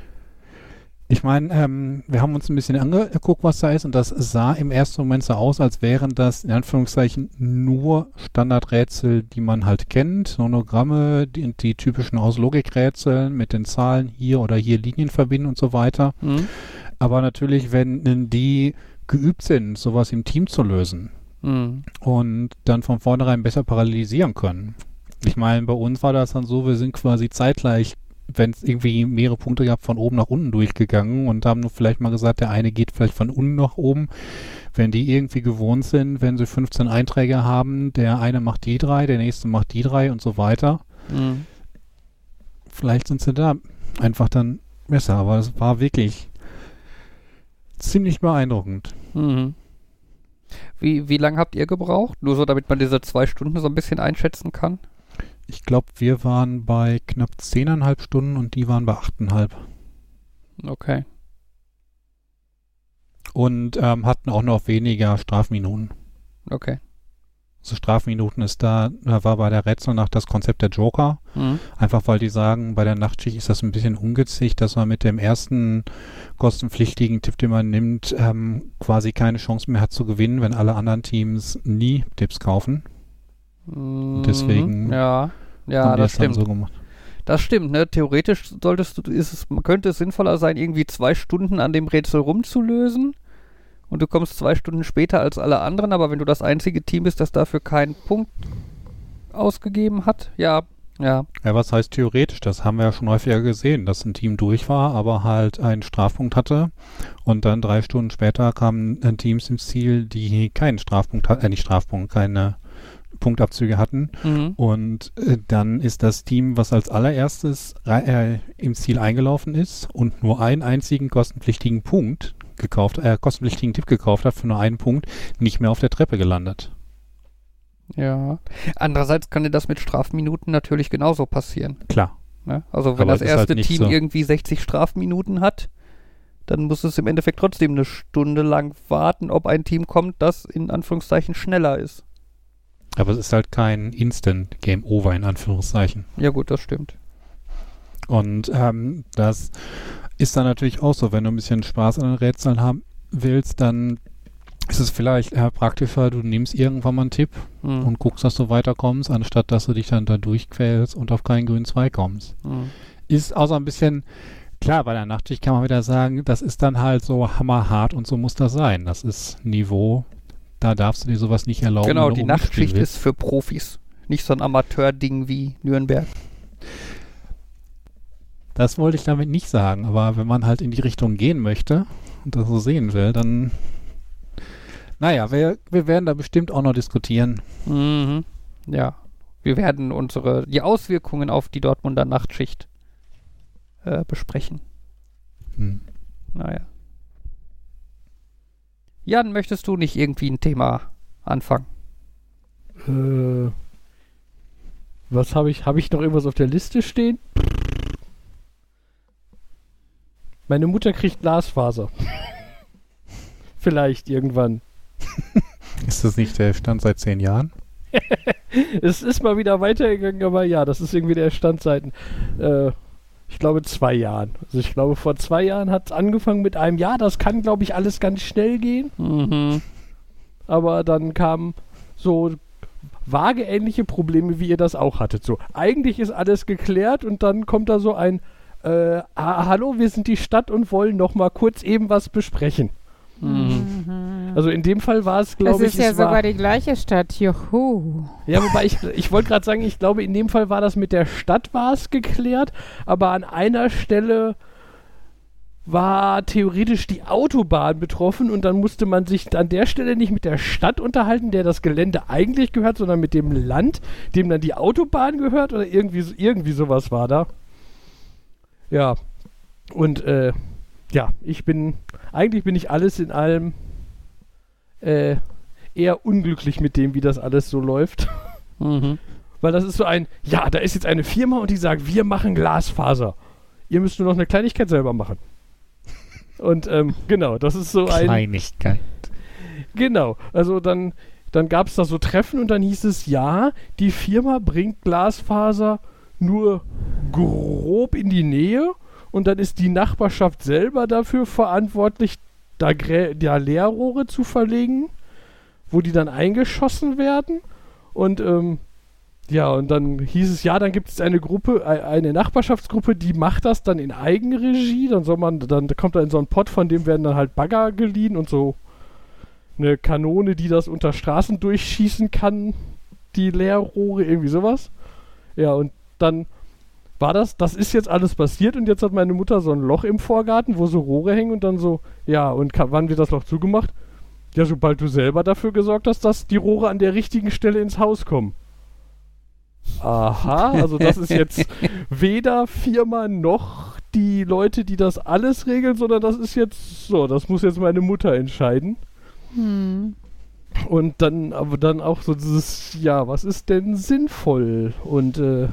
Ich meine, ähm, wir haben uns ein bisschen angeguckt, was da ist, und das sah im ersten Moment so aus, als wären das in Anführungszeichen nur Standardrätsel, die man halt kennt, Sonogramme, die, die typischen aus Logikrätseln mit den Zahlen hier oder hier Linien verbinden und so weiter. Hm? Aber natürlich, wenn die geübt sind, sowas im Team zu lösen Hm. und dann von vornherein besser parallelisieren können. Ich meine, bei uns war das dann so, wir sind quasi zeitgleich, wenn es irgendwie mehrere Punkte gab, von oben nach unten durchgegangen und haben nur vielleicht mal gesagt, der eine geht vielleicht von unten nach oben. Wenn die irgendwie gewohnt sind, wenn sie 15 Einträge haben, der eine macht die drei, der nächste macht die drei und so weiter. Hm. Vielleicht sind sie da einfach dann besser, aber es war wirklich ziemlich beeindruckend. Mhm. Wie, wie lange habt ihr gebraucht? Nur so, damit man diese zwei Stunden so ein bisschen einschätzen kann? Ich glaube, wir waren bei knapp zehneinhalb Stunden und die waren bei achteinhalb. Okay. Und ähm, hatten auch noch weniger Strafminuten. Okay. Also Strafminuten ist da, da war bei der Rätselnacht das Konzept der Joker. Mhm. Einfach weil die sagen, bei der Nachtschicht ist das ein bisschen ungünstig, dass man mit dem ersten kostenpflichtigen Tipp, den man nimmt, ähm, quasi keine Chance mehr hat zu gewinnen, wenn alle anderen Teams nie Tipps kaufen. Mhm. Deswegen Ja, ja, das stimmt. so gemacht. Das stimmt, ne? Theoretisch solltest du, ist es, könnte es sinnvoller sein, irgendwie zwei Stunden an dem Rätsel rumzulösen. Und du kommst zwei Stunden später als alle anderen, aber wenn du das einzige Team bist, das dafür keinen Punkt ausgegeben hat, ja, ja. Ja, was heißt theoretisch? Das haben wir ja schon häufiger gesehen, dass ein Team durch war, aber halt einen Strafpunkt hatte und dann drei Stunden später kamen Teams ins Ziel, die keinen Strafpunkt hatten, äh, nicht Strafpunkt, keine Punktabzüge hatten. Mhm. Und äh, dann ist das Team, was als allererstes äh, im Ziel eingelaufen ist und nur einen einzigen kostenpflichtigen Punkt gekauft, äh, kostenpflichtigen Tipp gekauft hat für nur einen Punkt, nicht mehr auf der Treppe gelandet. Ja. Andererseits kann dir das mit Strafminuten natürlich genauso passieren. Klar. Ne? Also wenn Aber das halt erste nicht Team so. irgendwie 60 Strafminuten hat, dann muss es im Endeffekt trotzdem eine Stunde lang warten, ob ein Team kommt, das in Anführungszeichen schneller ist. Aber es ist halt kein Instant Game Over in Anführungszeichen. Ja gut, das stimmt. Und ähm, das ist dann natürlich auch so, wenn du ein bisschen Spaß an den Rätseln haben willst, dann ist es vielleicht äh, praktischer, du nimmst irgendwann mal einen Tipp Hm. und guckst, dass du weiterkommst, anstatt dass du dich dann da durchquälst und auf keinen grünen Zweig kommst. Hm. Ist auch so ein bisschen, klar, bei der Nachtschicht kann man wieder sagen, das ist dann halt so hammerhart und so muss das sein. Das ist Niveau, da darfst du dir sowas nicht erlauben. Genau, die Nachtschicht ist für Profis. Nicht so ein Amateurding wie Nürnberg. Das wollte ich damit nicht sagen, aber wenn man halt in die Richtung gehen möchte und das so sehen will, dann. Naja, wir, wir werden da bestimmt auch noch diskutieren. Mhm. Ja. Wir werden unsere, die Auswirkungen auf die Dortmunder Nachtschicht äh, besprechen. Hm. Naja. Jan, möchtest du nicht irgendwie ein Thema anfangen? Äh, was habe ich? Habe ich noch irgendwas auf der Liste stehen? Meine Mutter kriegt Glasfaser. Vielleicht irgendwann. Ist das nicht der Stand seit zehn Jahren? Es ist mal wieder weitergegangen, aber ja, das ist irgendwie der Stand seit, äh, ich glaube, zwei Jahren. Also ich glaube, vor zwei Jahren hat es angefangen mit einem, ja, das kann, glaube ich, alles ganz schnell gehen. Mhm. Aber dann kamen so vage ähnliche Probleme, wie ihr das auch hattet. So, eigentlich ist alles geklärt und dann kommt da so ein, äh, hallo, wir sind die Stadt und wollen noch mal kurz eben was besprechen. Mhm. Also in dem Fall war es, Das glaube ich, ist ja es war, sogar die gleiche Stadt. Juhu. Ja, wobei ich, ich wollte gerade sagen, ich glaube, in dem Fall war das mit der Stadt war es geklärt, aber an einer Stelle war theoretisch die Autobahn betroffen und dann musste man sich an der Stelle nicht mit der Stadt unterhalten, der das Gelände eigentlich gehört, sondern mit dem Land, dem dann die Autobahn gehört oder irgendwie, irgendwie sowas war da. Ja. Und äh, ja, ich bin, eigentlich bin ich alles in allem äh, eher unglücklich mit dem, wie das alles so läuft. Mhm. Weil das ist so ein, ja, da ist jetzt eine Firma und die sagt, wir machen Glasfaser. Ihr müsst nur noch eine Kleinigkeit selber machen. Und ähm, genau, das ist so ein. Kleinigkeit. Genau, also dann, dann gab es da so Treffen und dann hieß es, ja, die Firma bringt Glasfaser nur grob in die Nähe und dann ist die Nachbarschaft selber dafür verantwortlich, da, Grä da Leerrohre zu verlegen, wo die dann eingeschossen werden. Und ähm, ja, und dann hieß es, ja, dann gibt es eine Gruppe, e- eine Nachbarschaftsgruppe, die macht das dann in Eigenregie. Dann soll man, dann kommt da in so einen Pott, von dem werden dann halt Bagger geliehen und so eine Kanone, die das unter Straßen durchschießen kann, die Leerrohre, irgendwie sowas. Ja, und dann war das, das ist jetzt alles passiert und jetzt hat meine Mutter so ein Loch im Vorgarten, wo so Rohre hängen und dann so, ja, und wann wird das Loch zugemacht? Ja, sobald du selber dafür gesorgt hast, dass die Rohre an der richtigen Stelle ins Haus kommen. Aha, also das ist jetzt weder Firma noch die Leute, die das alles regeln, sondern das ist jetzt so, das muss jetzt meine Mutter entscheiden. Hm. Und dann, aber dann auch so dieses, ja, was ist denn sinnvoll? Und äh,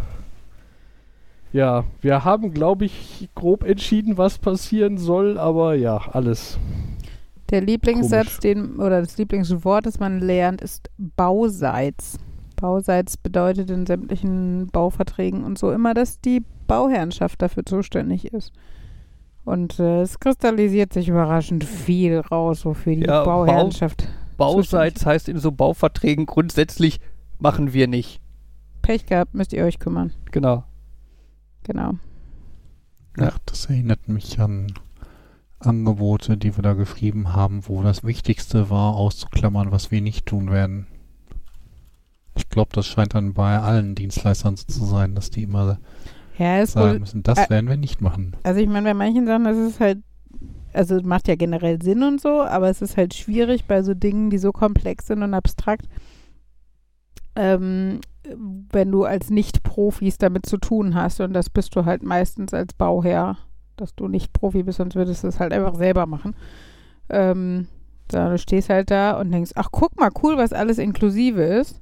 ja, wir haben, glaube ich, grob entschieden, was passieren soll, aber ja, alles. Der Lieblingssatz, den, oder das Lieblingswort, das man lernt, ist Bauseits. Bauseits bedeutet in sämtlichen Bauverträgen und so immer, dass die Bauherrenschaft dafür zuständig ist. Und äh, es kristallisiert sich überraschend viel raus, wofür die Ja, Bau- Bauherrenschaft Bauseits heißt in so Bauverträgen grundsätzlich machen wir nicht. Pech gehabt, müsst ihr euch kümmern. Genau. Genau. Ach, das erinnert mich an Angebote, die wir da geschrieben haben, wo das Wichtigste war, auszuklammern, was wir nicht tun werden. Ich glaube, das scheint dann bei allen Dienstleistern so zu sein, dass die immer Ja, sagen wohl, müssen, das äh, werden wir nicht machen. also ich meine, bei manchen Sachen, das ist halt, also macht ja generell Sinn und so, aber es ist halt schwierig bei so Dingen, die so komplex sind und abstrakt, ähm, wenn du als Nicht-Profis damit zu tun hast und das bist du halt meistens als Bauherr, dass du nicht Profi bist, sonst würdest du es halt einfach selber machen. Ähm, da, du stehst halt da und denkst, ach guck mal, cool, was alles inklusive ist.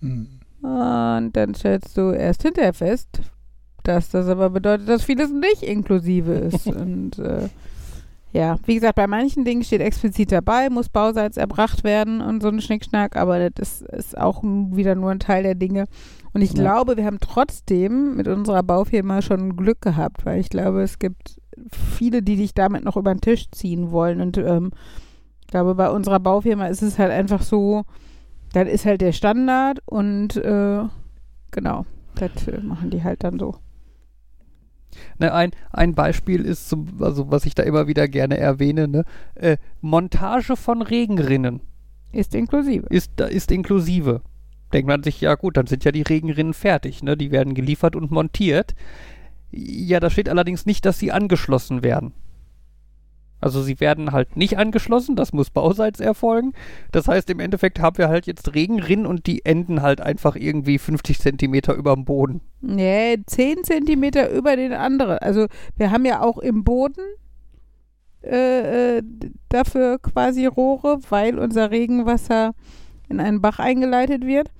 Hm. Und dann stellst du erst hinterher fest, dass das aber bedeutet, dass vieles nicht inklusive ist. und äh, ja, wie gesagt, bei manchen Dingen steht explizit dabei, muss Bauseits erbracht werden und so ein Schnickschnack, aber das ist, auch wieder nur ein Teil der Dinge. Und ich Ja. glaube, wir haben trotzdem mit unserer Baufirma schon Glück gehabt, weil ich glaube, es gibt viele, die dich damit noch über den Tisch ziehen wollen. Und ähm, ich glaube, bei unserer Baufirma ist es halt einfach so, das ist halt der Standard und äh, genau, das äh, machen die halt dann so. Ne, ein, ein Beispiel ist, zum, also was ich da immer wieder gerne erwähne, ne, äh, Montage von Regenrinnen Ist inklusive. ist, ist inklusive. Denkt man sich, ja gut, dann sind ja die Regenrinnen fertig, ne? Die werden geliefert und montiert. Ja, da steht allerdings nicht, dass sie angeschlossen werden. Also sie werden halt nicht angeschlossen, das muss bauseits erfolgen. Das heißt, im Endeffekt haben wir halt jetzt Regenrinnen und die enden halt einfach irgendwie 50 Zentimeter über dem Boden. Nee, 10 Zentimeter über den anderen. Also wir haben ja auch im Boden äh, äh, dafür quasi Rohre, weil unser Regenwasser in einen Bach eingeleitet wird.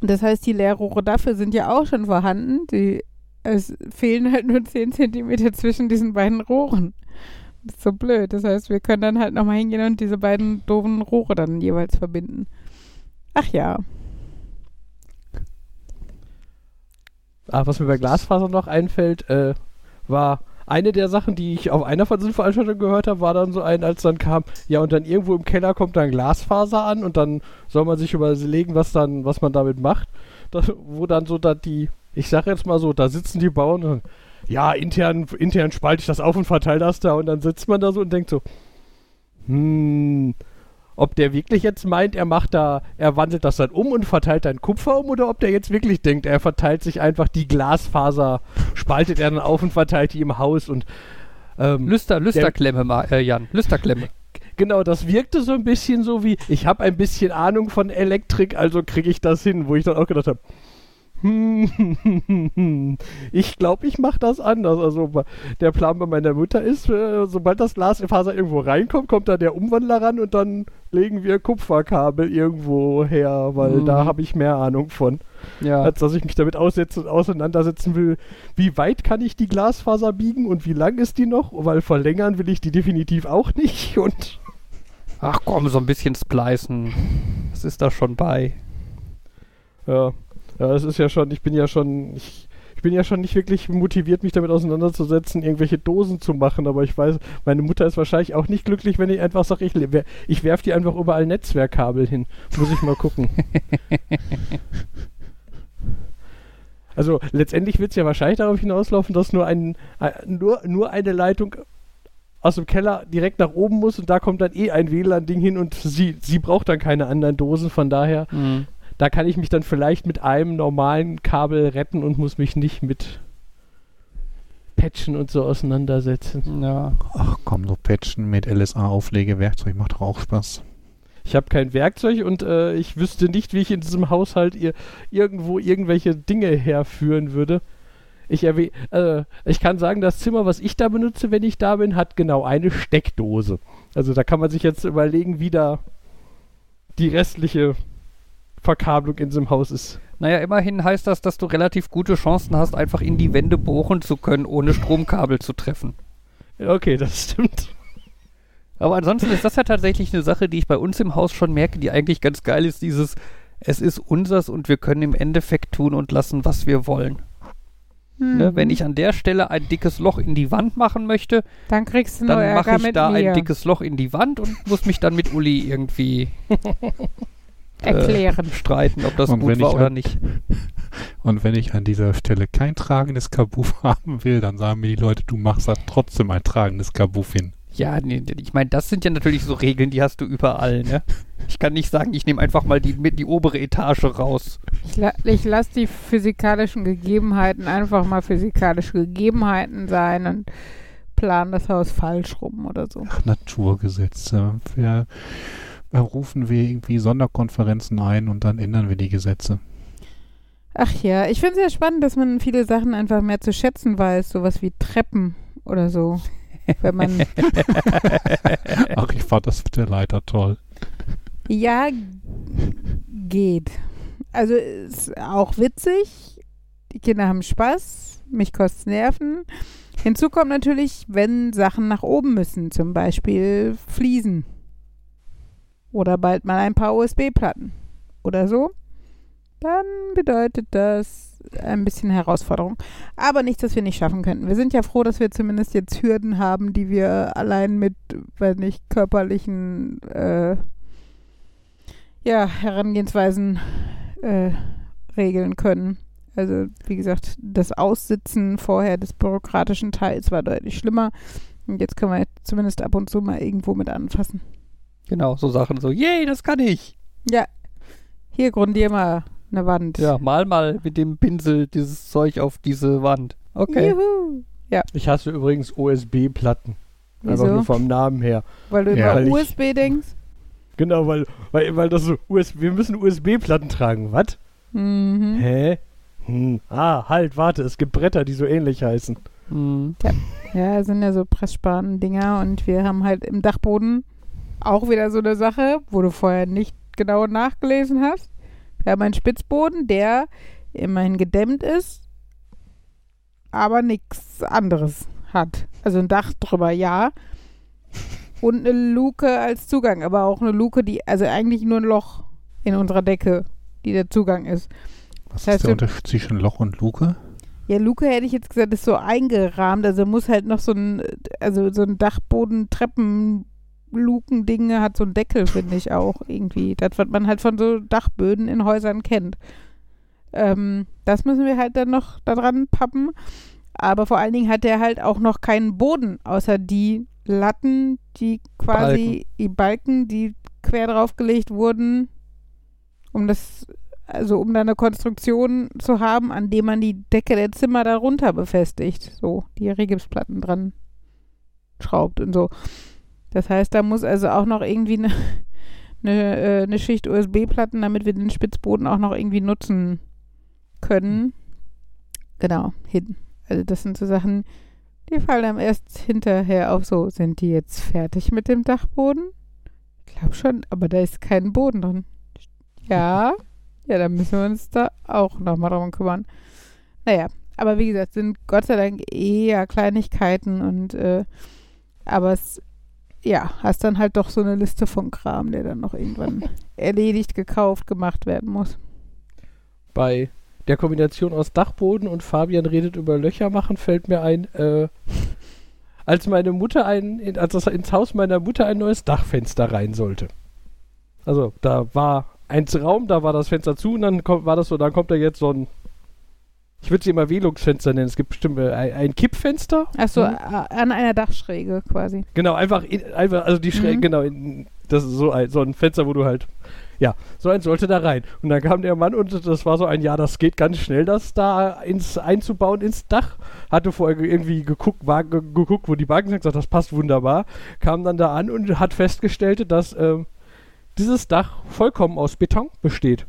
Das heißt, die Leerrohre dafür sind ja auch schon vorhanden. Die, es fehlen halt nur 10 Zentimeter zwischen diesen beiden Rohren. Ist so blöd. Das heißt, wir können dann halt nochmal hingehen und diese beiden doofen Rohre dann jeweils verbinden. Ach ja. Ah, was mir bei Glasfaser noch einfällt, äh, war eine der Sachen, die ich auf einer von diesen Veranstaltungen gehört habe, war dann so ein, als dann kam, ja, und dann irgendwo im Keller kommt dann Glasfaser an und dann soll man sich überlegen, was dann, was man damit macht. Das, wo dann so da die, ich sag jetzt mal so, da sitzen die Bauern und ja, intern, intern spalte ich das auf und verteile das da und dann sitzt man da so und denkt so, hm, ob der wirklich jetzt meint, er macht da, er wandelt das dann um und verteilt dann Kupfer um oder ob der jetzt wirklich denkt, er verteilt sich einfach die Glasfaser, spaltet er dann auf und verteilt die im Haus und ähm, Lüster, Lüsterklemme, Ma- äh, Jan. Lüsterklemme. Genau, das wirkte so ein bisschen so wie, ich habe ein bisschen Ahnung von Elektrik, also kriege ich das hin, wo ich dann auch gedacht habe, hm, ich glaube, ich mache das anders. Also der Plan bei meiner Mutter ist, äh, sobald das Glasfaser irgendwo reinkommt, kommt da der Umwandler ran und dann legen wir Kupferkabel irgendwo her, weil Mhm. da habe ich mehr Ahnung von, Ja. als dass ich mich damit auseinandersetzen will, wie weit kann ich die Glasfaser biegen und wie lang ist die noch, weil verlängern will ich die definitiv auch nicht und Ach komm, so ein bisschen splicen. Das ist da schon bei. Ja, ja, es ist ja schon, ich bin ja schon, ich, ich bin ja schon nicht wirklich motiviert, mich damit auseinanderzusetzen, irgendwelche Dosen zu machen, aber ich weiß, meine Mutter ist wahrscheinlich auch nicht glücklich, wenn ich einfach sage, ich, ich werfe die einfach überall Netzwerkkabel hin. Muss ich mal gucken. Also letztendlich wird es ja wahrscheinlich darauf hinauslaufen, dass nur, ein, ein, nur, nur eine Leitung aus dem Keller direkt nach oben muss und da kommt dann eh ein WLAN-Ding hin und sie, sie braucht dann keine anderen Dosen, von daher Mhm. Da kann ich mich dann vielleicht mit einem normalen Kabel retten und muss mich nicht mit Patchen und so auseinandersetzen. Ja. Ach komm, so Patchen mit LSA-Auflegewerkzeug macht doch auch Spaß. Ich habe kein Werkzeug und äh, ich wüsste nicht, wie ich in diesem Haushalt ir irgendwo irgendwelche Dinge herführen würde. Ich, äh, ich kann sagen, das Zimmer, was ich da benutze, wenn ich da bin, hat genau eine Steckdose. Also da kann man sich jetzt überlegen, wie da die restliche Verkabelung in diesem Haus ist. Naja, immerhin heißt das, dass du relativ gute Chancen hast, einfach in die Wände bohren zu können, ohne Stromkabel zu treffen. Okay, das stimmt. Aber ansonsten ist das ja tatsächlich eine Sache, die ich bei uns im Haus schon merke, die eigentlich ganz geil ist, dieses es ist unsers und wir können im Endeffekt tun und lassen, was wir wollen. Ne? Mhm. Wenn ich an der Stelle ein dickes Loch in die Wand machen möchte, Dann kriegst du nur dann mache ich mit da mir. ein dickes Loch in die Wand und muss mich dann mit Uli irgendwie erklären. äh, streiten, ob das Und gut wenn war ich oder an- nicht. Und wenn ich an dieser Stelle kein tragendes Kabuff haben will, dann sagen mir die Leute, du machst da trotzdem ein tragendes Kabuff hin. Ja, nee, nee, ich meine, das sind ja natürlich so Regeln, die hast du überall, ne? Ich kann nicht sagen, ich nehme einfach mal die, mit die obere Etage raus. Ich, la ich lasse die physikalischen Gegebenheiten einfach mal physikalische Gegebenheiten sein und plan das Haus falsch rum oder so. Ach, Naturgesetze. Wir rufen wir irgendwie Sonderkonferenzen ein und dann ändern wir die Gesetze. Ach ja, ich finde es ja spannend, dass man viele Sachen einfach mehr zu schätzen weiß, sowas wie Treppen oder so. Wenn man Ach, ich fand das mit der Leiter toll. ja geht. Also ist auch witzig. Die Kinder haben Spaß, mich kostet Nerven. Hinzu kommt natürlich, wenn Sachen nach oben müssen, zum Beispiel Fliesen. Oder bald mal ein paar USB-Platten. Oder so. Dann bedeutet das ein bisschen Herausforderung. Aber nichts, das wir nicht schaffen könnten. Wir sind ja froh, dass wir zumindest jetzt Hürden haben, die wir allein mit, weiß nicht, körperlichen äh, ja, Herangehensweisen äh, regeln können. Also, wie gesagt, das Aussitzen vorher des bürokratischen Teils war deutlich schlimmer. Und jetzt können wir zumindest ab und zu mal irgendwo mit anfassen. Genau, so Sachen so, yay, das kann ich. Ja, hier grundier mal eine Wand. Ja, mal mal mit dem Pinsel dieses Zeug auf diese Wand. Okay. Juhu. Ich hasse übrigens USB-Platten. Einfach nur vom Namen her. Weil du Ja. immer Weil ich- USB denkst? Genau, weil, weil, weil das so USB, wir müssen USB-Platten tragen. Was? Mhm. Hä? Hm. Ah, halt, warte, es gibt Bretter, die so ähnlich heißen. Hm. Ja, sind ja so Pressspan-Dinger und wir haben halt im Dachboden auch wieder so eine Sache, wo du vorher nicht genau nachgelesen hast. Wir haben einen Spitzboden, der immerhin gedämmt ist, aber nichts anderes hat. Also ein Dach drüber, ja. Und eine Luke als Zugang, aber auch eine Luke, die, also eigentlich nur ein Loch in unserer Decke, die der Zugang ist. Was Das heißt, ist der Unterschied zwischen Loch und Luke? Ja, Luke hätte ich jetzt gesagt, ist so eingerahmt. Also muss halt noch so ein, also so ein Dachboden, Treppen, Lukending hat so einen Deckel, finde ich auch irgendwie. Das, was man halt von so Dachböden in Häusern kennt. Ähm, das müssen wir halt dann noch da dran pappen. Aber vor allen Dingen hat der halt auch noch keinen Boden, außer die Latten, die quasi, die Balken, die quer draufgelegt wurden, um das, also um da eine Konstruktion zu haben, an dem man die Decke der Zimmer darunter befestigt. So, die Rigipsplatten dran schraubt und so. Das heißt, da muss also auch noch irgendwie eine, eine, äh, eine Schicht USB-Platten, damit wir den Spitzboden auch noch irgendwie nutzen können. Genau, hin. Also das sind so Sachen, die fallen einem erst hinterher auf so, sind die jetzt fertig mit dem Dachboden? Ich glaube schon, aber da ist kein Boden drin. Ja, ja, dann müssen wir uns da auch nochmal drum kümmern. Naja, aber wie gesagt, sind Gott sei Dank eher Kleinigkeiten und äh, aber es, ja, hast dann halt doch so eine Liste von Kram, der dann noch irgendwann erledigt, gekauft, gemacht werden muss. Bei der Kombination aus Dachboden und Fabian redet über Löcher machen, fällt mir ein, äh, als meine Mutter ein, in, als das ins Haus meiner Mutter ein neues Dachfenster rein sollte. Also da war ein Raum, da war das Fenster zu und dann kommt, war das so, dann kommt da jetzt so ein, ich würde sie immer Wählungsfenster nennen. Es gibt bestimmt äh, ein, ein Kippfenster. Achso, Mhm. an einer Dachschräge quasi. Genau, einfach, in, einfach also die Schräge, Mhm. genau, in, das ist so ein, so ein Fenster, wo du halt, ja, so eins sollte da rein. Und dann kam der Mann und das war so ein, ja, das geht ganz schnell, das da ins einzubauen ins Dach. Hatte vorher irgendwie geguckt, war, ge, geguckt, wo die Balken sind, gesagt, das passt wunderbar. Kam dann da an und hat festgestellt, dass ähm, dieses Dach vollkommen aus Beton besteht.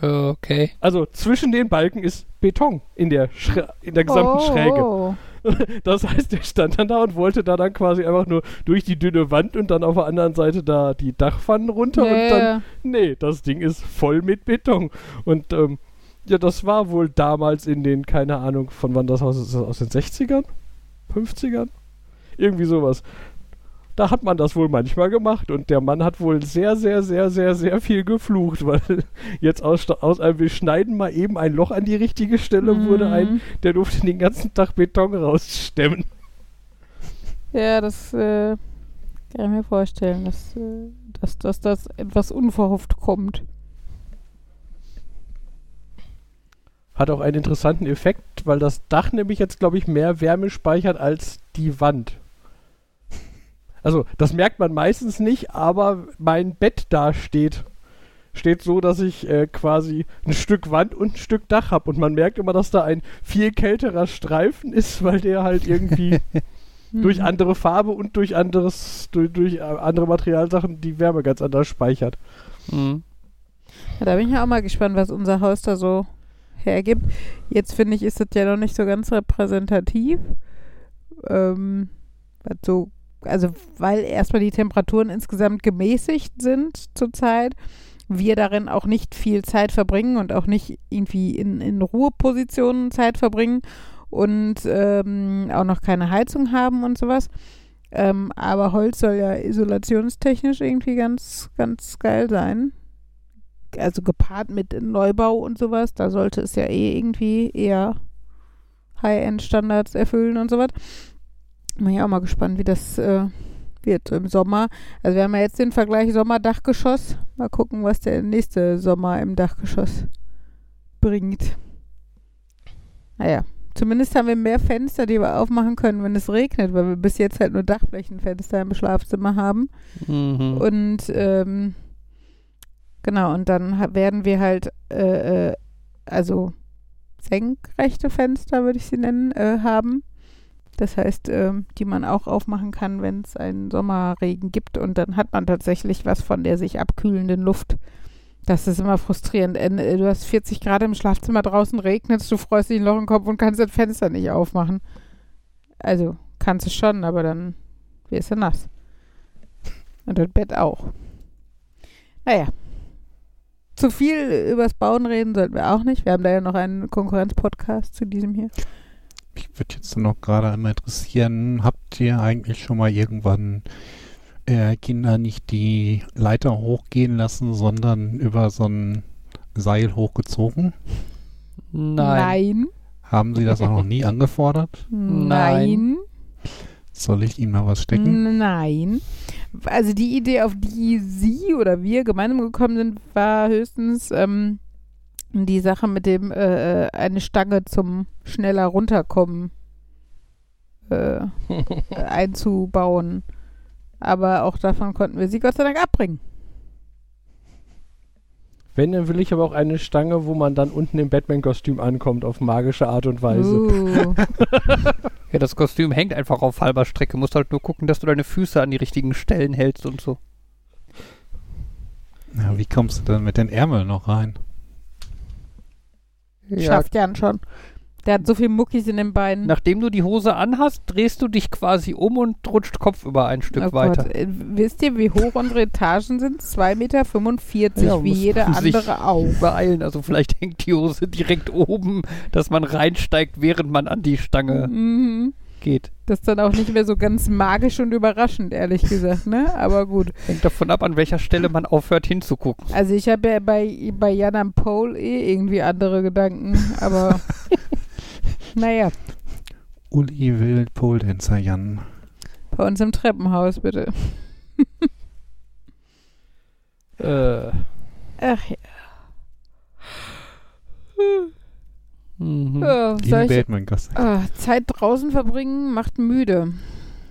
Okay. Also zwischen den Balken ist Beton in der, Schrä in der gesamten Schräge. Oh. Das heißt, der stand dann da und wollte da dann quasi einfach nur durch die dünne Wand und dann auf der anderen Seite da die Dachpfannen runter und dann, nee, das Ding ist voll mit Beton. Und ähm, ja, das war wohl damals in den, keine Ahnung, von wann das Haus ist, ist das aus den 60ern? 50ern? Irgendwie sowas. Da hat man das wohl manchmal gemacht und der Mann hat wohl sehr, sehr, sehr, sehr, sehr viel geflucht, weil jetzt aus, aus einem wir schneiden mal eben ein Loch an die richtige Stelle wurde ein Mhm. der durfte den ganzen Tag Beton rausstemmen. Ja, das äh, kann ich mir vorstellen, dass, äh, dass, dass das etwas unverhofft kommt. Hat auch einen interessanten Effekt, weil das Dach nämlich jetzt, glaube ich, mehr Wärme speichert als die Wand. Also, das merkt man meistens nicht, aber mein Bett da steht. Steht so, dass ich äh, quasi ein Stück Wand und ein Stück Dach habe. Und man merkt immer, dass da ein viel kälterer Streifen ist, weil der halt irgendwie durch Mhm. andere Farbe und durch anderes, durch, durch äh, andere Materialsachen die Wärme ganz anders speichert. Mhm. Ja, da bin ich ja auch mal gespannt, was unser Haus da so hergibt. Jetzt finde ich, ist das ja noch nicht so ganz repräsentativ. Ähm, was so, also weil erstmal die Temperaturen insgesamt gemäßigt sind zurzeit. Wir darin auch nicht viel Zeit verbringen und auch nicht irgendwie in, in Ruhepositionen Zeit verbringen und ähm, auch noch keine Heizung haben und sowas. Ähm, aber Holz soll ja isolationstechnisch irgendwie ganz, ganz geil sein also gepaart mit Neubau und sowas, da sollte es ja eh irgendwie eher High-End-Standards erfüllen und sowas. Bin ich auch mal gespannt, wie das äh, wird im Sommer. Also wir haben ja jetzt den Vergleich Sommer-Dachgeschoss. Mal gucken, was der nächste Sommer im Dachgeschoss bringt. Naja, zumindest haben wir mehr Fenster, die wir aufmachen können, wenn es regnet, weil wir bis jetzt halt nur Dachflächenfenster im Schlafzimmer haben. Mhm. Und ähm, genau, und dann werden wir halt, äh, äh, also senkrechte Fenster, würde ich sie nennen, äh, haben. Das heißt, ähm, die man auch aufmachen kann, wenn es einen Sommerregen gibt. Und dann hat man tatsächlich was von der sich abkühlenden Luft. Das ist immer frustrierend. Äh, Du hast 40 Grad im Schlafzimmer, draußen regnet du freust dich ein Loch im Kopf und kannst das Fenster nicht aufmachen. Also, kannst du schon, aber dann wirst du nass. Und das Bett auch. Naja. Zu viel übers Bauen reden sollten wir auch nicht. Wir haben da ja noch einen Konkurrenz-Podcast zu diesem hier. Mich würde jetzt noch gerade einmal interessieren, habt ihr eigentlich schon mal irgendwann äh, Kinder nicht die Leiter hochgehen lassen, sondern über so ein Seil hochgezogen? Nein. Haben sie das auch noch nie angefordert? Nein. Nein. Soll ich ihnen mal was stecken? Nein. Also die Idee, auf die Sie oder wir gemeinsam gekommen sind, war höchstens ähm, die Sache mit dem äh, äh, eine Stange zum schneller runterkommen äh, einzubauen. Aber auch davon konnten wir sie Gott sei Dank abbringen. Wenn, dann will ich aber auch eine Stange, wo man dann unten im Batman-Kostüm ankommt, auf magische Art und Weise. Uh. Ja, das Kostüm hängt einfach auf halber Strecke. Musst halt nur gucken, dass du deine Füße an die richtigen Stellen hältst und so. Ja, wie kommst du dann mit den Ärmeln noch rein? Schafft Jan schon. Der hat so viel Muckis in den Beinen. Nachdem du die Hose anhast, drehst du dich quasi um und rutscht kopfüber ein Stück Oh weiter. Gott, äh, wisst ihr, wie hoch unsere Etagen sind? 2,45 Meter, Ja, wie jede andere auch. Beeilen. Also vielleicht hängt die Hose direkt oben, dass man reinsteigt, während man an die Stange Mhm. Geht. Das ist dann auch nicht mehr so ganz magisch und überraschend, ehrlich gesagt, ne? Aber gut. Hängt davon ab, an welcher Stelle man aufhört hinzugucken. Also ich habe ja bei, bei Jan am Pole eh irgendwie andere Gedanken, aber naja, Uli will Pole Dancer Jan. bei uns im Treppenhaus bitte. Äh. Ach ja. Mhm. Ja, In soll ich, Batman-Gasse. ah, Zeit draußen verbringen macht müde.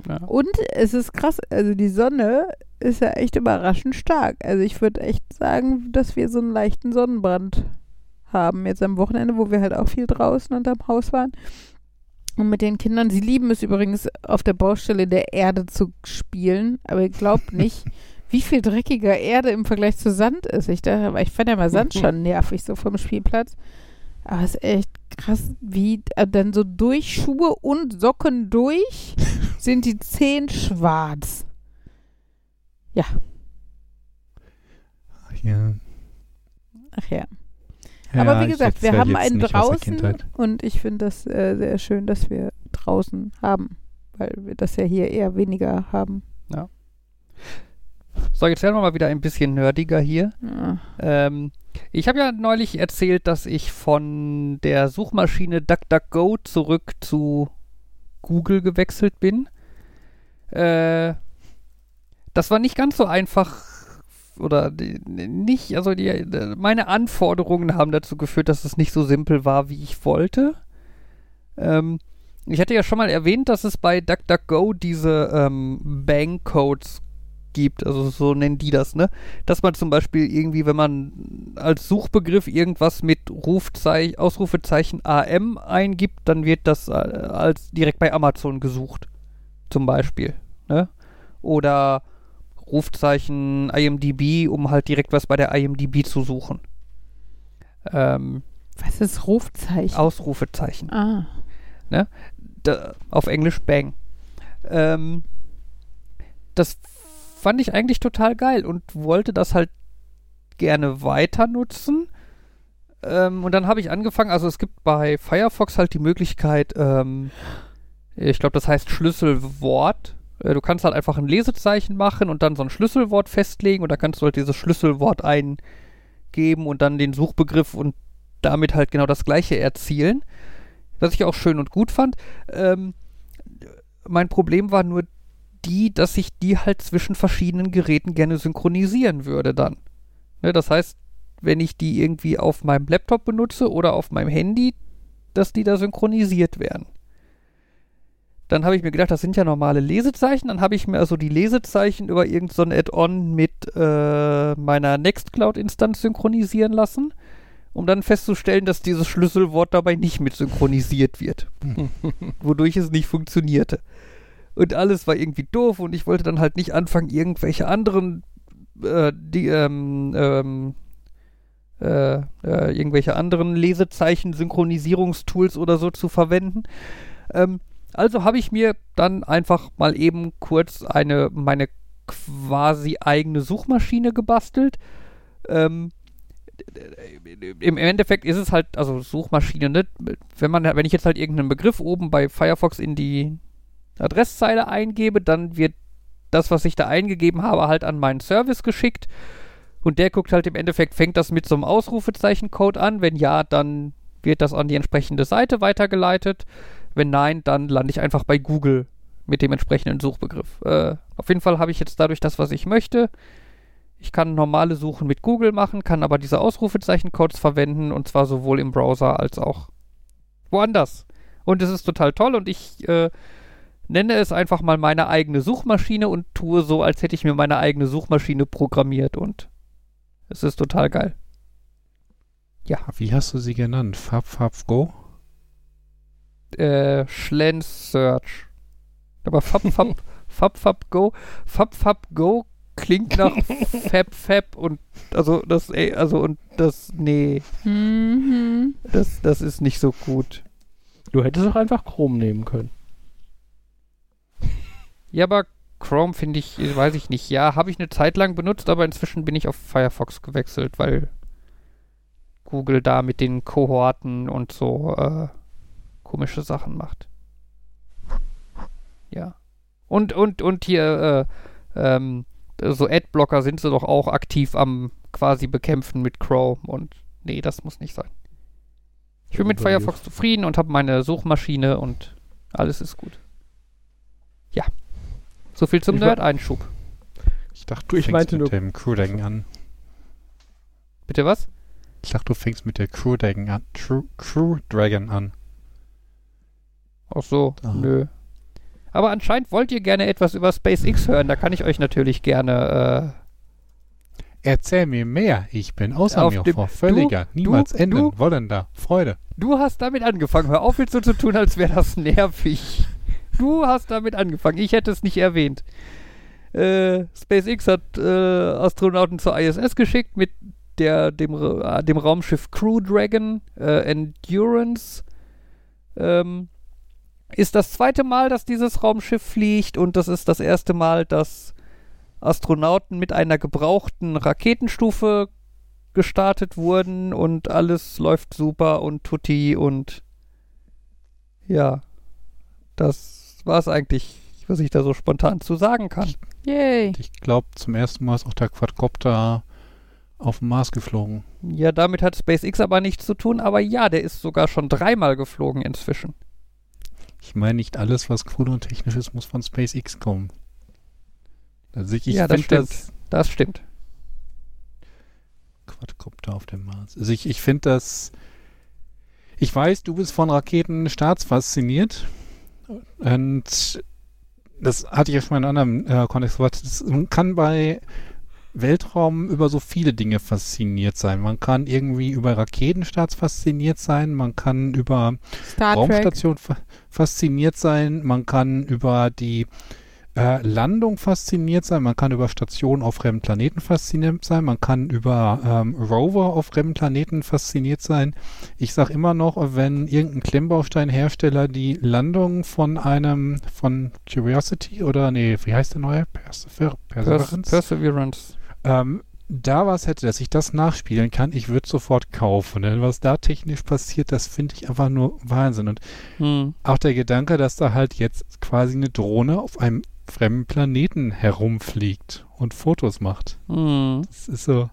Ja. Und es ist krass, also die Sonne ist ja echt überraschend stark. Also ich würde echt sagen, dass wir so einen leichten Sonnenbrand haben jetzt am Wochenende, wo wir halt auch viel draußen unterm Haus waren. Und mit den Kindern, sie lieben es übrigens, auf der Baustelle der Erde zu spielen, aber ihr glaubt nicht, wie viel dreckiger Erde im Vergleich zu Sand ist. Ich dachte, ich fand ja mal Sand schon nervig, so vom Spielplatz. Aber es ist echt krass, wie äh, dann so durch Schuhe und Socken durch sind die Zehen schwarz. Ja. Ach ja. Aber wie gesagt, wir haben einen draußen und ich finde das äh, sehr schön, dass wir draußen haben, weil wir das ja hier eher weniger haben. So, jetzt werden wir mal wieder ein bisschen nerdiger hier. Ja. Ähm, ich habe ja neulich erzählt, dass ich von der Suchmaschine DuckDuckGo zurück zu Google gewechselt bin. Äh, das war nicht ganz so einfach oder nicht, also die, meine Anforderungen haben dazu geführt, dass es nicht so simpel war, wie ich wollte. Ähm, ich hatte ja schon mal erwähnt, dass es bei DuckDuckGo diese ähm, Bankcodes gibt, also so nennen die das, ne? Dass man zum Beispiel irgendwie, wenn man als Suchbegriff irgendwas mit Rufzei Ausrufezeichen AM eingibt, dann wird das äh, als direkt bei Amazon gesucht. Zum Beispiel. Ne? Oder Rufzeichen IMDB, um halt direkt was bei der IMDB zu suchen. Ähm, Was ist Rufzeichen? Ausrufezeichen ah. da, auf Englisch Bang. Ähm, das fand ich eigentlich total geil und wollte das halt gerne weiter nutzen. Ähm, und dann habe ich angefangen, also es gibt bei Firefox halt die Möglichkeit, ähm, ich glaube, das heißt Schlüsselwort. Äh, du kannst halt einfach ein Lesezeichen machen und dann so ein Schlüsselwort festlegen und dann kannst du halt dieses Schlüsselwort eingeben und dann den Suchbegriff und damit halt genau das gleiche erzielen. Was ich auch schön und gut fand. Ähm, mein Problem war nur die, dass ich die halt zwischen verschiedenen Geräten gerne synchronisieren würde dann. Ne, das heißt, wenn ich die irgendwie auf meinem Laptop benutze oder auf meinem Handy, dass die da synchronisiert werden. Dann habe ich mir gedacht, das sind ja normale Lesezeichen. Dann habe ich mir also die Lesezeichen über irgendein so Add-on mit äh, meiner Nextcloud-Instanz synchronisieren lassen, um dann festzustellen, dass dieses Schlüsselwort dabei nicht mit synchronisiert wird. Wodurch es nicht funktionierte. Und alles war irgendwie doof und ich wollte dann halt nicht anfangen, irgendwelche anderen äh, die, ähm, ähm, äh, äh, irgendwelche anderen Lesezeichen-Synchronisierungstools oder so zu verwenden. Ähm, also habe ich mir dann einfach mal eben kurz eine, meine quasi eigene Suchmaschine gebastelt. Ähm, im Endeffekt ist es halt, also Suchmaschine, ne? Wenn man, wenn ich jetzt halt irgendeinen Begriff oben bei Firefox in die Adresszeile eingebe, dann wird das, was ich da eingegeben habe, halt an meinen Service geschickt. Und der guckt halt im Endeffekt, fängt das mit so einem Ausrufezeichen-Code an. Wenn ja, dann wird das an die entsprechende Seite weitergeleitet. Wenn nein, dann lande ich einfach bei Google mit dem entsprechenden Suchbegriff. Äh, auf jeden Fall habe ich jetzt dadurch das, was ich möchte. Ich kann normale Suchen mit Google machen, kann aber diese Ausrufezeichen-Codes verwenden und zwar sowohl im Browser als auch woanders. Und es ist total toll und ich äh, nenne es einfach mal meine eigene Suchmaschine und tue so, als hätte ich mir meine eigene Suchmaschine programmiert und es ist total geil. Wie hast du sie genannt? Fab Fab Go? Äh, Schlens Search. Aber Fab Fab, Fab Fab Go, Fab Fab Go klingt nach Fab Fab und also das, ey, also und das, nee, Mhm. das, das ist nicht so gut. Du hättest auch einfach Chrome nehmen können. Ja, aber Chrome finde ich, weiß ich nicht. Ja, habe ich eine Zeit lang benutzt, aber inzwischen bin ich auf Firefox gewechselt, weil Google da mit den Kohorten und so äh, komische Sachen macht. Ja. Und, und, und hier, äh, ähm, so Adblocker sind sie doch auch aktiv am quasi bekämpfen mit Chrome und nee, das muss nicht sein. Ich bin mit Firefox zufrieden und habe meine Suchmaschine und alles ist gut. Ja. So viel zum Nerd-Einschub. Ich dachte, Du, du ich fängst meinte mit nur- dem Crew Dragon an. Bitte was? Ich dachte, du fängst mit der Crew Dragon an. True, Crew Dragon an. Ach so, Ah. nö. Aber anscheinend wollt ihr gerne etwas über SpaceX hören. Da kann ich euch natürlich gerne. Erzähl mir mehr. Ich bin außer Auf mir vor völliger, niemals du- enden, du- wollender Freude. Äh, du hast damit angefangen. Hör auf, jetzt so zu tun, als wäre das nervig. Du hast damit angefangen. Ich hätte es nicht erwähnt. Äh, SpaceX hat äh, Astronauten zur ISS geschickt mit der, dem, äh, dem Raumschiff Crew Dragon äh, Endurance. Ähm, ist das zweite Mal, dass dieses Raumschiff fliegt und das ist das erste Mal, dass Astronauten mit einer gebrauchten Raketenstufe gestartet wurden und alles läuft super und tutti und ja, das war es eigentlich, was ich da so spontan zu sagen kann. Yay. Ich glaube, zum ersten Mal ist auch der Quadcopter auf dem Mars geflogen. Ja, damit hat SpaceX aber nichts zu tun, aber ja, der ist sogar schon dreimal geflogen inzwischen. Ich meine, nicht alles, was cool und technisch ist, muss von SpaceX kommen. Also ich, ich Ja, das stimmt. das Das stimmt. Quadcopter auf dem Mars. Also ich, ich finde das. Ich weiß, du bist von Raketenstarts fasziniert. Und das hatte ich ja schon mal in einem anderen äh, Kontext gesagt. Man kann bei Weltraum über so viele Dinge fasziniert sein. Man kann irgendwie über Raketenstarts fasziniert sein. Man kann über Star Trek. Raumstation fa fasziniert sein, man kann über die äh, Landung fasziniert sein, man kann über Stationen auf fremden Planeten fasziniert sein, man kann über ähm, Rover auf fremden Planeten fasziniert sein. Ich sag immer noch, wenn irgendein Klemmbausteinhersteller die Landung von einem, von Curiosity oder, nee, wie heißt der neue? Persever Pers Perseverance? Perseverance. ähm, da was hätte, dass ich das nachspielen kann, ich würde sofort kaufen. Denn was da technisch passiert, das finde ich einfach nur Wahnsinn. Und Hm. auch der Gedanke, dass da halt jetzt quasi eine Drohne auf einem fremden Planeten herumfliegt und Fotos macht. Hm. Das ist so,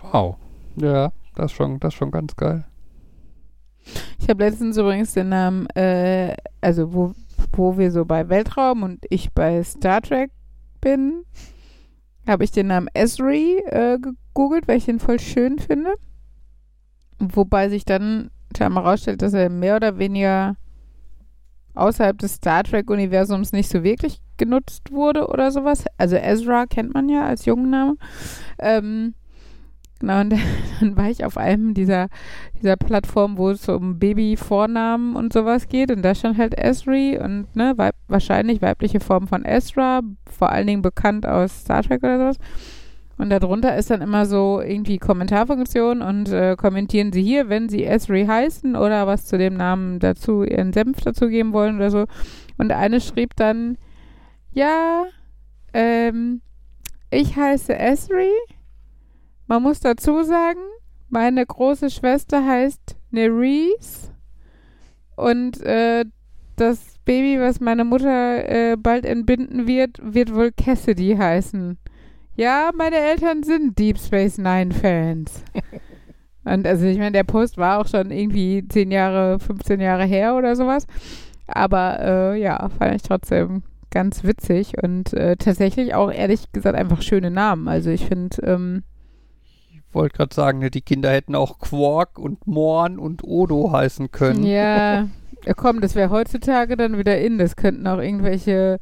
wow. Ja, das ist schon, das ist schon ganz geil. Ich habe letztens übrigens den Namen, äh, also wo, wo wir so bei Weltraum und ich bei Star Trek bin, habe ich den Namen Esri äh, gegoogelt, weil ich den voll schön finde. Wobei sich dann scheinbar herausstellt, dass er mehr oder weniger außerhalb des Star Trek-Universums nicht so wirklich genutzt wurde oder sowas. Also Ezra kennt man ja als Jungenname. Ähm, genau, und dann war ich auf einem dieser dieser Plattform, wo es um Babyvornamen und sowas geht. Und da stand halt Esri und ne, weib wahrscheinlich weibliche Form von Ezra, vor allen Dingen bekannt aus Star Trek oder sowas. Und darunter ist dann immer so irgendwie Kommentarfunktion und äh, kommentieren Sie hier, wenn Sie Esri heißen oder was zu dem Namen dazu, Ihren Senf dazugeben wollen oder so. Und eine schrieb dann, ja, ähm, ich heiße Esri. Man muss dazu sagen, meine große Schwester heißt Nerys und äh, das Baby, was meine Mutter äh, bald entbinden wird, wird wohl Cassidy heißen. Ja, meine Eltern sind Deep Space Nine Fans. und also ich meine, der Post war auch schon irgendwie 10 Jahre, 15 Jahre her oder sowas. Aber äh, ja, fand ich trotzdem ganz witzig und äh, tatsächlich auch ehrlich gesagt einfach schöne Namen. Also ich finde, ähm, Ich wollte gerade sagen, die Kinder hätten auch Quark und Morn und Odo heißen können. Ja, Ja, komm, das wäre heutzutage dann wieder in. Das könnten auch irgendwelche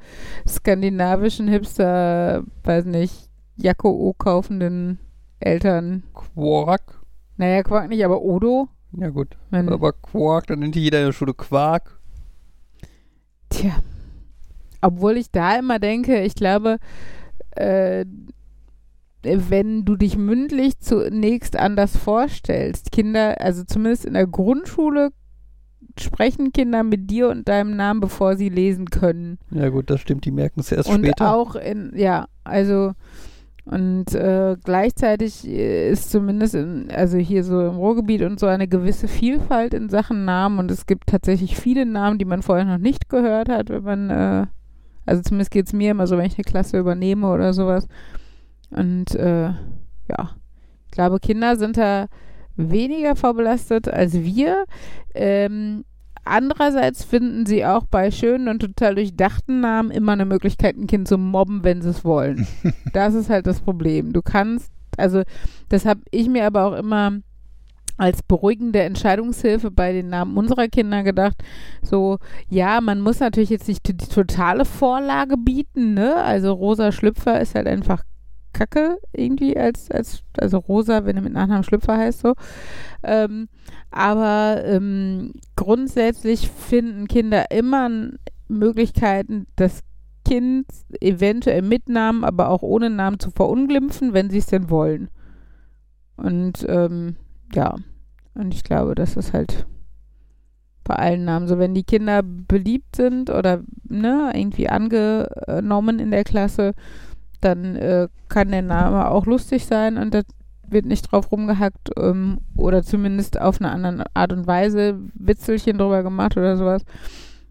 skandinavischen Hipster, weiß nicht, Jacko O kaufenden Eltern. Quark. Naja, Quark nicht, aber Odo. Ja gut. Wenn, Aber Quark, dann nennt die jeder in der Schule Quark. Tja. Obwohl ich da immer denke, ich glaube, äh, wenn du dich mündlich zunächst anders vorstellst, Kinder, also zumindest in der Grundschule sprechen Kinder mit dir und deinem Namen, bevor sie lesen können. Ja gut, das stimmt, die merken es erst und später. auch in, ja, also und äh, gleichzeitig ist zumindest in, also hier so im Ruhrgebiet und so eine gewisse Vielfalt in Sachen Namen und es gibt tatsächlich viele Namen, die man vorher noch nicht gehört hat, wenn man, äh, also zumindest geht es mir immer so, wenn ich eine Klasse übernehme oder sowas. Und äh, ja, ich glaube, Kinder sind da weniger vorbelastet als wir. Ähm, andererseits finden sie auch bei schönen und total durchdachten Namen immer eine Möglichkeit, ein Kind zu mobben, wenn sie es wollen. das ist halt das Problem. Du kannst, also das habe ich mir aber auch immer als beruhigende Entscheidungshilfe bei den Namen unserer Kinder gedacht, so, ja, man muss natürlich jetzt nicht die totale Vorlage bieten, ne? Also Rosa Schlüpfer ist halt einfach Kacke irgendwie als, als also Rosa, wenn er mit Nachnamen Schlüpfer heißt so. Ähm, aber ähm, grundsätzlich finden Kinder immer Möglichkeiten, das Kind eventuell mit Namen, aber auch ohne Namen zu verunglimpfen, wenn sie es denn wollen. Und ähm, ja, und ich glaube, das ist halt bei allen Namen so, wenn die Kinder beliebt sind oder ne, irgendwie angenommen in der Klasse, dann äh, kann der Name auch lustig sein und das wird nicht drauf rumgehackt ähm, oder zumindest auf eine andere Art und Weise Witzelchen drüber gemacht oder sowas.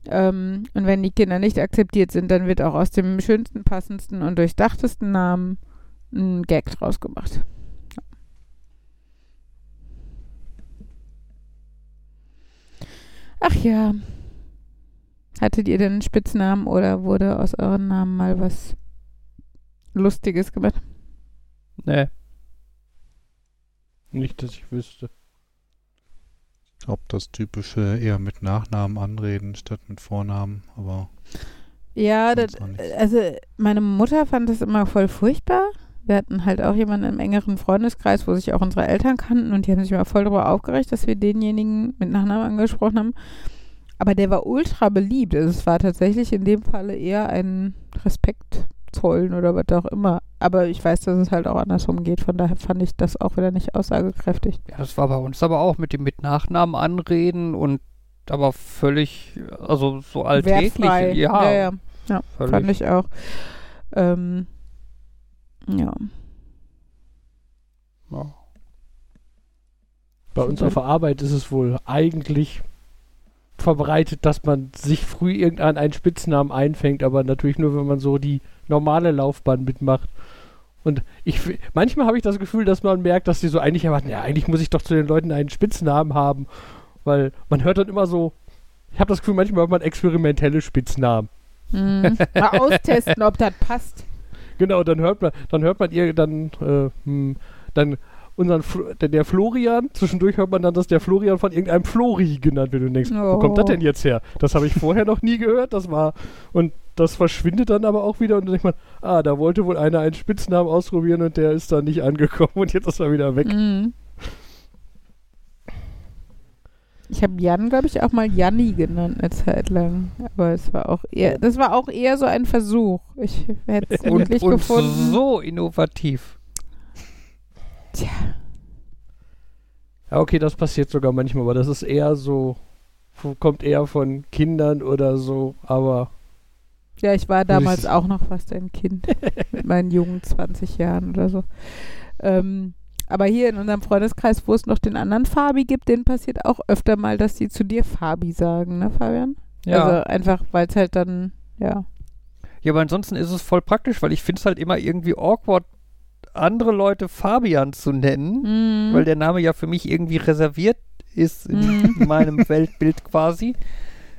Ähm, und wenn die Kinder nicht akzeptiert sind, dann wird auch aus dem schönsten, passendsten und durchdachtesten Namen ein Gag draus gemacht. Ach ja. Hattet ihr denn einen Spitznamen oder wurde aus euren Namen mal was Lustiges gemacht? Nee. Nicht, dass ich wüsste. Ich glaube, das typische eher mit Nachnamen anreden statt mit Vornamen, aber Ja, das, also meine Mutter fand das immer voll furchtbar. Wir hatten halt auch jemanden im engeren Freundeskreis, wo sich auch unsere Eltern kannten und die haben sich immer voll darüber aufgeregt, dass wir denjenigen mit Nachnamen angesprochen haben. Aber der war ultra beliebt. Also es war tatsächlich in dem Falle eher ein Respekt zollen oder was auch immer. Aber ich weiß, dass es halt auch andersrum geht. Von daher fand ich das auch wieder nicht aussagekräftig. Ja, das war bei uns aber auch mit dem mit Nachnamen anreden und aber völlig, also so alltäglich. Wertfrei. Ja, ja, ja. ja fand ich auch. Ähm, ja. Ja. Bei uns auf der Arbeit ist es wohl eigentlich verbreitet, dass man sich früh irgendeinen einen Spitznamen einfängt, aber natürlich nur, wenn man so die normale Laufbahn mitmacht. Und ich, manchmal habe ich das Gefühl, dass man merkt, dass die so eigentlich erwarten, ja, eigentlich muss ich doch zu den Leuten einen Spitznamen haben, weil man hört dann immer so, ich habe das Gefühl, manchmal hört man experimentelle Spitznamen. Mhm. Mal austesten, ob das passt. Genau, dann hört man, dann hört man ihr dann, äh, hm, dann unseren, Fl- der, der Florian, zwischendurch hört man dann, dass der Florian von irgendeinem Flori genannt wird und du denkst, wo kommt das Oh. denn jetzt her? Das habe ich vorher noch nie gehört, das war, und das verschwindet dann aber auch wieder und dann denkt man, ah, da wollte wohl einer einen Spitznamen ausprobieren und der ist dann nicht angekommen und jetzt ist er wieder weg. Mhm. Ich habe Jan, glaube ich, auch mal Janni genannt eine Zeit lang. Aber es war auch eher, das war auch eher so ein Versuch. Ich hätte es und gefunden. so innovativ. Tja, Ja, okay, das passiert sogar manchmal, aber das ist eher so, kommt eher von Kindern oder so, aber ja, ich war damals auch noch fast ein Kind. mit meinen jungen 20 Jahren oder so. Ähm, aber hier in unserem Freundeskreis, wo es noch den anderen Fabi gibt, denen passiert auch öfter mal, dass die zu dir Fabi sagen, ne, Fabian? Ja. Also einfach, weil es halt dann, ja. ja, aber ansonsten ist es voll praktisch, weil ich finde es halt immer irgendwie awkward, andere Leute Fabian zu nennen, Mhm. weil der Name ja für mich irgendwie reserviert ist in Mhm. meinem Weltbild quasi.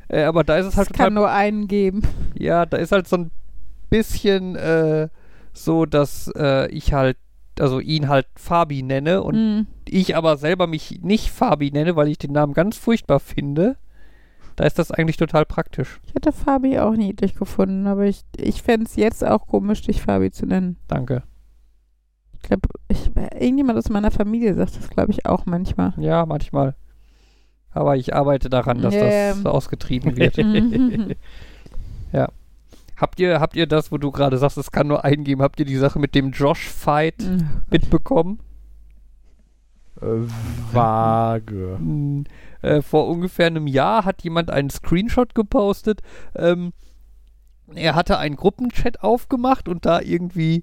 Äh, aber da ist es es halt total kann nur einen geben. Ja, da ist halt so ein bisschen äh, so, dass äh, ich halt, also ihn halt Fabi nenne und Mhm. ich aber selber mich nicht Fabi nenne, weil ich den Namen ganz furchtbar finde. Da ist das eigentlich total praktisch. Ich hätte Fabi auch niedlich gefunden, aber ich, ich fände es jetzt auch komisch, dich Fabi zu nennen. Danke. Ich glaube, ich, irgendjemand aus meiner Familie sagt das, glaube ich, auch manchmal. Ja, manchmal. Aber ich arbeite daran, dass Ja. das ausgetrieben wird. Mhm. habt, ihr, habt ihr das, wo du gerade sagst, es kann nur einen geben, habt ihr die Sache mit dem Josh-Fight mitbekommen? Äh, vage. Mm, äh, vor ungefähr einem Jahr hat jemand einen Screenshot gepostet. Ähm, er hatte einen Gruppenchat aufgemacht und da irgendwie,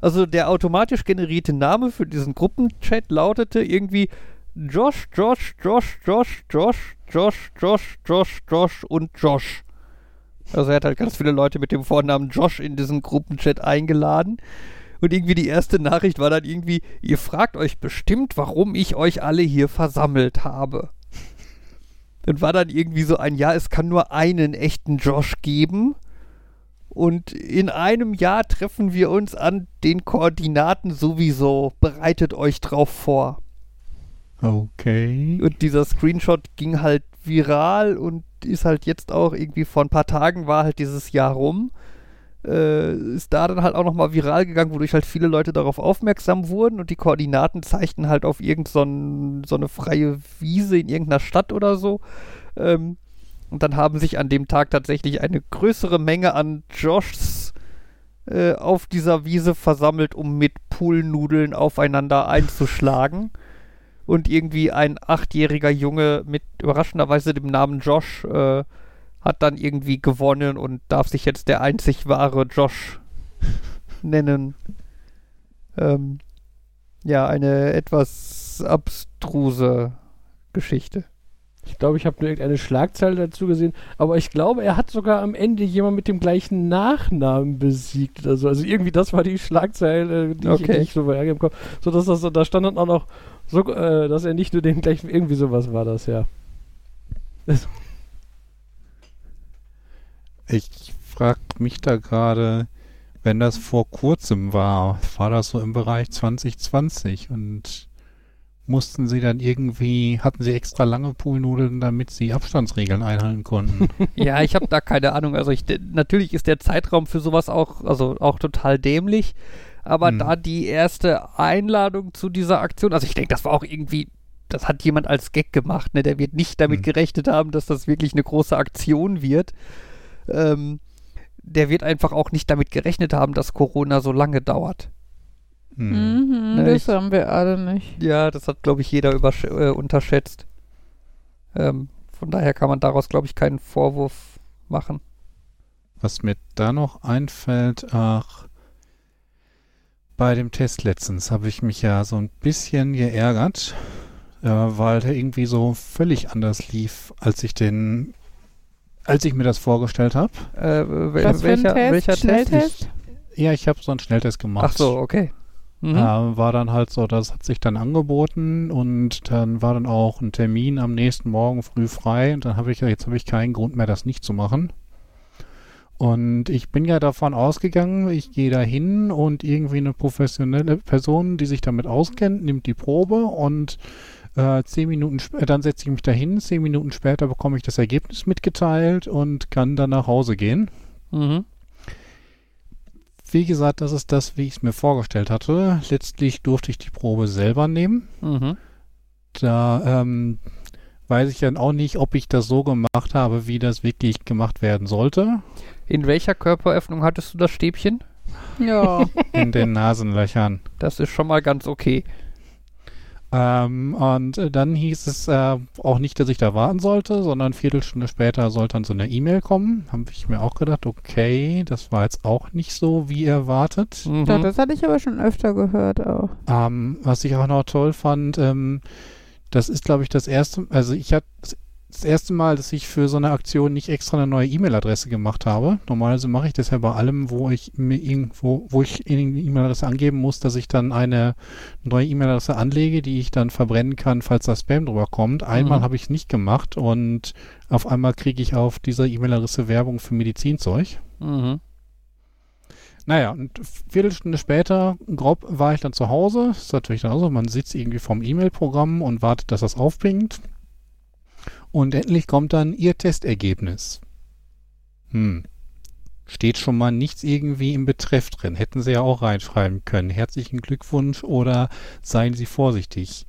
also der automatisch generierte Name für diesen Gruppenchat lautete irgendwie Josh, Josh, Josh, Josh, Josh, Josh, Josh, Josh, Josh und Josh. Also er hat halt ganz viele Leute mit dem Vornamen Josh in diesen Gruppenchat eingeladen. Und irgendwie die erste Nachricht war dann irgendwie, ihr fragt euch bestimmt, warum ich euch alle hier versammelt habe. Dann war dann irgendwie so ein, ja, es kann nur einen echten Josh geben. Und in einem Jahr treffen wir uns an den Koordinaten sowieso. Bereitet euch drauf vor. Okay. Und dieser Screenshot ging halt viral und ist halt jetzt auch irgendwie vor ein paar Tagen war halt dieses Jahr rum. Äh, ist da dann halt auch nochmal viral gegangen, wodurch halt viele Leute darauf aufmerksam wurden und die Koordinaten zeigten halt auf irgend so, so eine freie Wiese in irgendeiner Stadt oder so. Ähm, und dann haben sich an dem Tag tatsächlich eine größere Menge an Joshs äh, auf dieser Wiese versammelt, um mit Poolnudeln aufeinander einzuschlagen. Und irgendwie ein achtjähriger Junge mit überraschenderweise dem Namen Josh äh, hat dann irgendwie gewonnen und darf sich jetzt der einzig wahre Josh nennen. Ähm, ja, eine etwas abstruse Geschichte. Ich glaube, ich habe nur irgendeine Schlagzeile dazu gesehen, aber ich glaube, er hat sogar am Ende jemand mit dem gleichen Nachnamen besiegt. Also, also irgendwie das war die Schlagzeile, die, ich, Okay. ich so bei bekommen So dass das, da stand dann auch noch, so, äh, dass er nicht nur den gleichen, irgendwie sowas war das, ja. Ich frage mich da gerade, wenn das vor kurzem war, war das so im Bereich 2020 und mussten sie dann irgendwie, hatten sie extra lange Poolnudeln, damit sie Abstandsregeln einhalten konnten? Ja, ich habe da keine Ahnung. Also ich, natürlich ist der Zeitraum für sowas auch, also auch total dämlich. Aber Hm. da die erste Einladung zu dieser Aktion, also ich denke, das war auch irgendwie, das hat jemand als Gag gemacht, ne? Der wird nicht damit Hm. gerechnet haben, dass das wirklich eine große Aktion wird. Ähm, der wird einfach auch nicht damit gerechnet haben, dass Corona so lange dauert. Hm. Mhm, Ne, das ich- haben wir alle nicht. Ja, das hat, glaube ich, jeder übersch- äh, unterschätzt. Ähm, von daher kann man daraus, glaube ich, keinen Vorwurf machen. Was mir da noch einfällt, ach, bei dem Test letztens habe ich mich ja so ein bisschen geärgert, äh, weil der irgendwie so völlig anders lief, als ich den, als ich mir das vorgestellt habe. Äh, wel- Was für ein welcher, Test? welcher Test? Schnelltest? Ja, ich habe so einen Schnelltest gemacht. Ach so, okay. Mhm. Äh, war dann halt so, das hat sich dann angeboten und dann war dann auch ein Termin am nächsten Morgen früh frei und dann habe ich ja, jetzt habe ich keinen Grund mehr, das nicht zu machen. Und ich bin ja davon ausgegangen, ich gehe da hin und irgendwie eine professionelle Person, die sich damit auskennt, nimmt die Probe und äh, zehn Minuten später, dann setze ich mich dahin, zehn Minuten später bekomme ich das Ergebnis mitgeteilt und kann dann nach Hause gehen. Mhm. Wie gesagt, das ist das, wie ich es mir vorgestellt hatte. Letztlich durfte ich die Probe selber nehmen. Mhm. Da ähm, weiß ich dann auch nicht, ob ich das so gemacht habe, wie das wirklich gemacht werden sollte. In welcher Körperöffnung hattest du das Stäbchen? Ja. In den Nasenlöchern. Das ist schon mal ganz okay. Ähm, und äh, dann hieß es äh, auch nicht, dass ich da warten sollte, sondern eine Viertelstunde später sollte dann so eine E-Mail kommen. Habe ich mir auch gedacht, okay, das war jetzt auch nicht so, wie erwartet. Mhm. Doch, das hatte ich aber schon öfter gehört auch. Ähm, was ich auch noch toll fand, ähm, das ist, glaube ich, das erste, also ich hatte das erste Mal, dass ich für so eine Aktion nicht extra eine neue E-Mail-Adresse gemacht habe. Normalerweise mache ich das ja bei allem, wo ich mir irgendwo, wo ich in die E-Mail-Adresse angeben muss, dass ich dann eine neue E-Mail-Adresse anlege, die ich dann verbrennen kann, falls da Spam drüber kommt. Einmal Mhm. habe ich es nicht gemacht und auf einmal kriege ich auf dieser E-Mail-Adresse Werbung für Medizinzeug. Mhm. Naja, und Viertelstunde später, grob, war ich dann zu Hause. Das ist natürlich dann auch so, man sitzt irgendwie vom E-Mail-Programm und wartet, dass das aufpingt. Und endlich kommt dann Ihr Testergebnis. Hm. Steht schon mal nichts irgendwie im Betreff drin. Hätten Sie ja auch reinschreiben können. Herzlichen Glückwunsch oder seien Sie vorsichtig.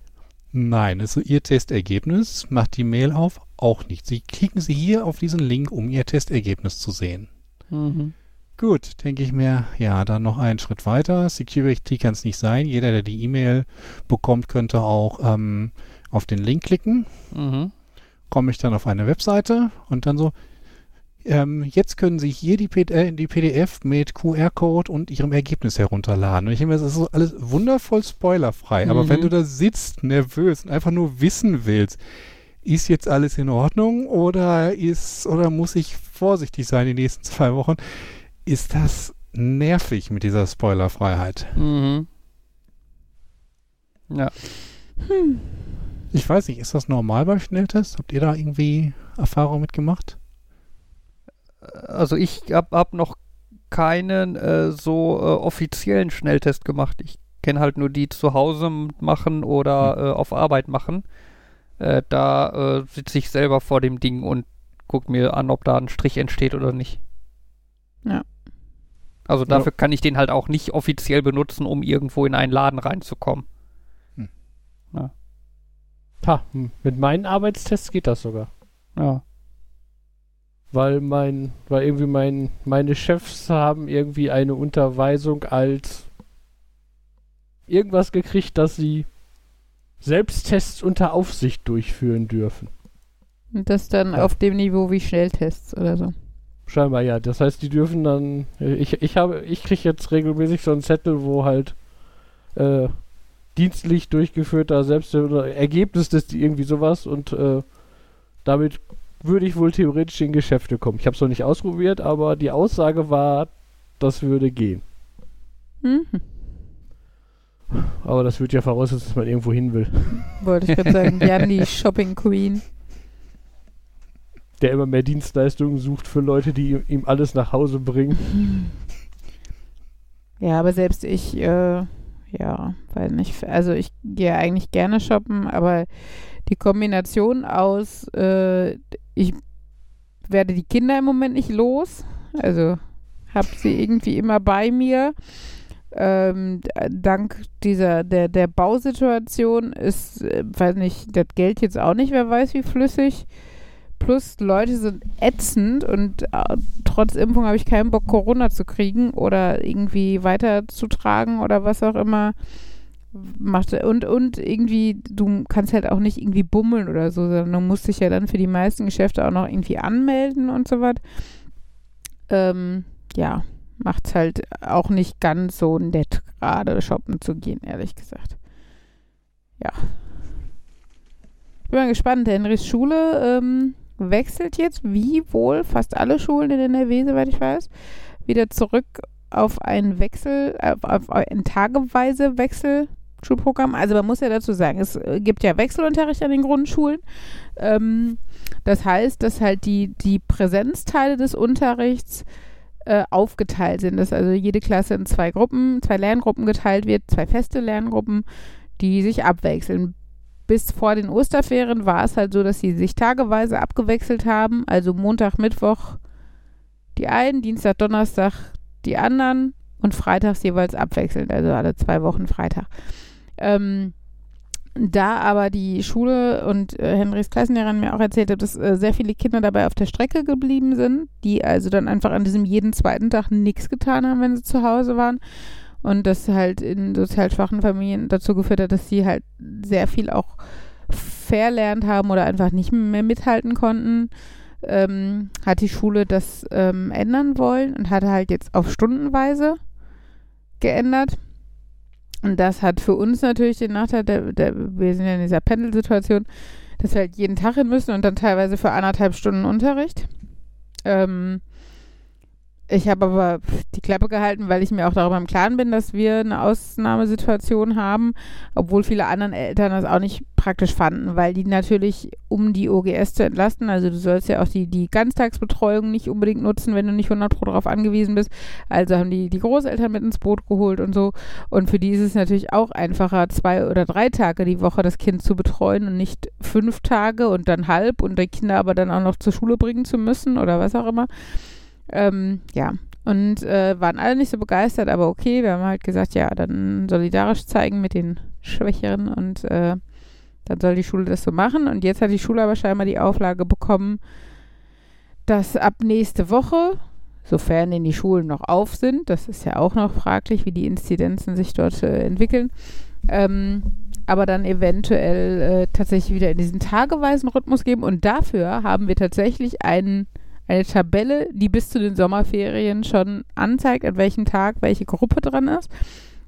Nein, also Ihr Testergebnis. Macht die Mail auf. Auch nicht. Sie klicken Sie hier auf diesen Link, um Ihr Testergebnis zu sehen. Mhm. Gut, denke ich mir, ja, dann noch einen Schritt weiter. Security kann es nicht sein. Jeder, der die E-Mail bekommt, könnte auch ähm, auf den Link klicken. Mhm. Komme ich dann auf eine Webseite und dann so, ähm, jetzt können Sie hier die, P äh, die PDF mit QR-Code und Ihrem Ergebnis herunterladen. Und ich denke mir, das ist so alles wundervoll spoilerfrei. Aber Mhm. wenn du da sitzt, nervös und einfach nur wissen willst, ist jetzt alles in Ordnung oder ist oder muss ich vorsichtig sein die nächsten zwei Wochen, ist das nervig mit dieser Spoilerfreiheit. Mhm. Ja. Ich weiß nicht, ist das normal bei Schnelltests? Habt ihr da irgendwie Erfahrung mitgemacht? Also ich habe hab noch keinen äh, so äh, offiziellen Schnelltest gemacht. Ich kenne halt nur die zu Hause machen oder äh, auf Arbeit machen. Äh, da äh, sitze ich selber vor dem Ding und guck mir an, ob da ein Strich entsteht oder nicht. Ja. Also dafür kann ich den halt auch nicht offiziell benutzen, um irgendwo in einen Laden reinzukommen. Ha, hm, mit meinen Arbeitstests geht das sogar. Ja. Weil mein, weil irgendwie mein, meine Chefs haben irgendwie eine Unterweisung als irgendwas gekriegt, dass sie Selbsttests unter Aufsicht durchführen dürfen. Und das dann Ja. auf dem Niveau wie Schnelltests oder so. Scheinbar ja. Das heißt, die dürfen dann. äh, Ich, ich habe, ich kriege jetzt regelmäßig so einen Zettel, wo halt äh, dienstlich durchgeführter Selbst Ergebnis des irgendwie sowas und äh, damit würde ich wohl theoretisch in Geschäfte kommen. Ich habe es noch nicht ausprobiert, aber die Aussage war, das würde gehen. Mhm. Aber das wird ja voraussetzen, dass man irgendwo hin will. Wollte ich gerade sagen, Jan, die Shopping Queen. Der immer mehr Dienstleistungen sucht für Leute, die ihm- ihm alles nach Hause bringen. Ja, aber selbst ich, äh, ja, weiß nicht. Also ich gehe eigentlich gerne shoppen, aber die Kombination aus, äh, ich werde die Kinder im Moment nicht los, also habe sie irgendwie immer bei mir. Ähm, dank dieser der der Bausituation ist, äh, weiß nicht, das Geld jetzt auch nicht, wer weiß wie flüssig. Plus Leute sind ätzend und äh, trotz Impfung habe ich keinen Bock, Corona zu kriegen oder irgendwie weiterzutragen oder was auch immer. Macht, und, und irgendwie, du kannst halt auch nicht irgendwie bummeln oder so, sondern du musst dich ja dann für die meisten Geschäfte auch noch irgendwie anmelden und so was. Ähm, ja, macht's halt auch nicht ganz so nett, gerade shoppen zu gehen, ehrlich gesagt. Ja. Ich bin mal gespannt. Henrys Schule ähm, wechselt jetzt, wie wohl fast alle Schulen in NRW, soweit ich weiß, wieder zurück auf ein Wechsel, auf, auf ein tageweise Wechselschulprogramm. Also man muss ja dazu sagen, es äh, gibt ja Wechselunterricht an den Grundschulen. Ähm, das heißt, dass halt die, die Präsenzteile des Unterrichts äh, aufgeteilt sind, dass also jede Klasse in zwei Gruppen, zwei Lerngruppen geteilt wird, zwei feste Lerngruppen, die sich abwechseln. Bis vor den Osterferien war es halt so, dass sie sich tageweise abgewechselt haben, also Montag, Mittwoch die einen, Dienstag, Donnerstag die anderen und freitags jeweils abwechselnd, also alle zwei Wochen Freitag. Ähm, da aber die Schule und äh, Henrys Klassenlehrerin mir auch erzählt hat, dass äh, sehr viele Kinder dabei auf der Strecke geblieben sind, die also dann einfach an diesem jeden zweiten Tag nichts getan haben, wenn sie zu Hause waren. Und das halt in sozial schwachen Familien dazu geführt hat, dass sie halt sehr viel auch verlernt haben oder einfach nicht mehr mithalten konnten. Ähm, hat die Schule das ähm, ändern wollen und hat halt jetzt auf stundenweise geändert. Und das hat für uns natürlich den Nachteil, der, der, wir sind ja in dieser Pendelsituation, dass wir halt jeden Tag hin müssen und dann teilweise für anderthalb Stunden Unterricht. Ähm, ich habe aber die Klappe gehalten, weil ich mir auch darüber im Klaren bin, dass wir eine Ausnahmesituation haben, obwohl viele anderen Eltern das auch nicht praktisch fanden, weil die natürlich, um die OGS zu entlasten, also du sollst ja auch die, die Ganztagsbetreuung nicht unbedingt nutzen, wenn du nicht 100 Pro darauf angewiesen bist. Also haben die die Großeltern mit ins Boot geholt und so. Und für die ist es natürlich auch einfacher, zwei oder drei Tage die Woche das Kind zu betreuen und nicht fünf Tage und dann halb und die Kinder aber dann auch noch zur Schule bringen zu müssen oder was auch immer. Ähm, ja, und äh, waren alle nicht so begeistert, aber okay, wir haben halt gesagt, ja, dann solidarisch zeigen mit den Schwächeren und äh, dann soll die Schule das so machen. Und jetzt hat die Schule aber scheinbar die Auflage bekommen, dass ab nächste Woche, sofern denn die Schulen noch auf sind, das ist ja auch noch fraglich, wie die Inzidenzen sich dort äh, entwickeln, ähm, aber dann eventuell äh, tatsächlich wieder in diesen tageweisen Rhythmus geben. Und dafür haben wir tatsächlich einen eine Tabelle, die bis zu den Sommerferien schon anzeigt, an welchem Tag welche Gruppe dran ist.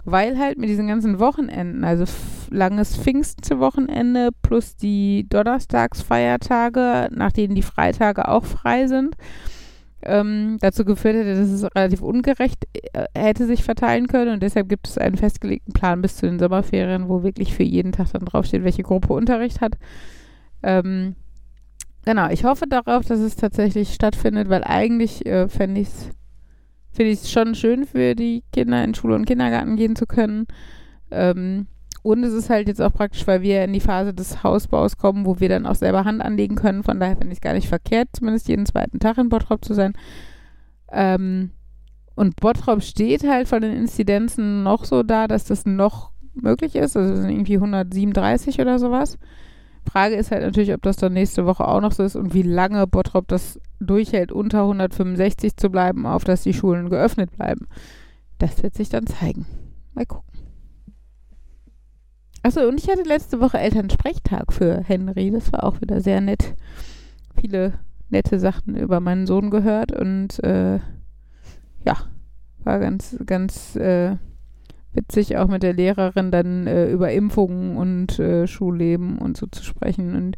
Weil halt mit diesen ganzen Wochenenden, also langes Pfingstwochenende plus die Donnerstagsfeiertage, nach denen die Freitage auch frei sind, ähm, dazu geführt hätte, dass es relativ ungerecht äh, hätte sich verteilen können. Und deshalb gibt es einen festgelegten Plan bis zu den Sommerferien, wo wirklich für jeden Tag dann draufsteht, welche Gruppe Unterricht hat. Ähm, Genau, ich hoffe darauf, dass es tatsächlich stattfindet, weil eigentlich äh, fände ich es finde ich es schon schön für die Kinder in Schule und Kindergarten gehen zu können. Ähm, und es ist halt jetzt auch praktisch, weil wir in die Phase des Hausbaus kommen, wo wir dann auch selber Hand anlegen können. Von daher finde ich es gar nicht verkehrt, zumindest jeden zweiten Tag in Bottrop zu sein. Ähm, und Bottrop steht halt von den Inzidenzen noch so da, dass das noch möglich ist. Also es sind irgendwie 137 oder sowas. Frage ist halt natürlich, ob das dann nächste Woche auch noch so ist und wie lange Bottrop das durchhält, unter 165 zu bleiben, auf dass die Schulen geöffnet bleiben. Das wird sich dann zeigen. Mal gucken. Achso, und ich hatte letzte Woche Elternsprechtag für Henry. Das war auch wieder sehr nett. Viele nette Sachen über meinen Sohn gehört und äh, ja, war ganz, ganz äh, witzig, auch mit der Lehrerin dann äh, über Impfungen und äh, Schulleben und so zu sprechen. Und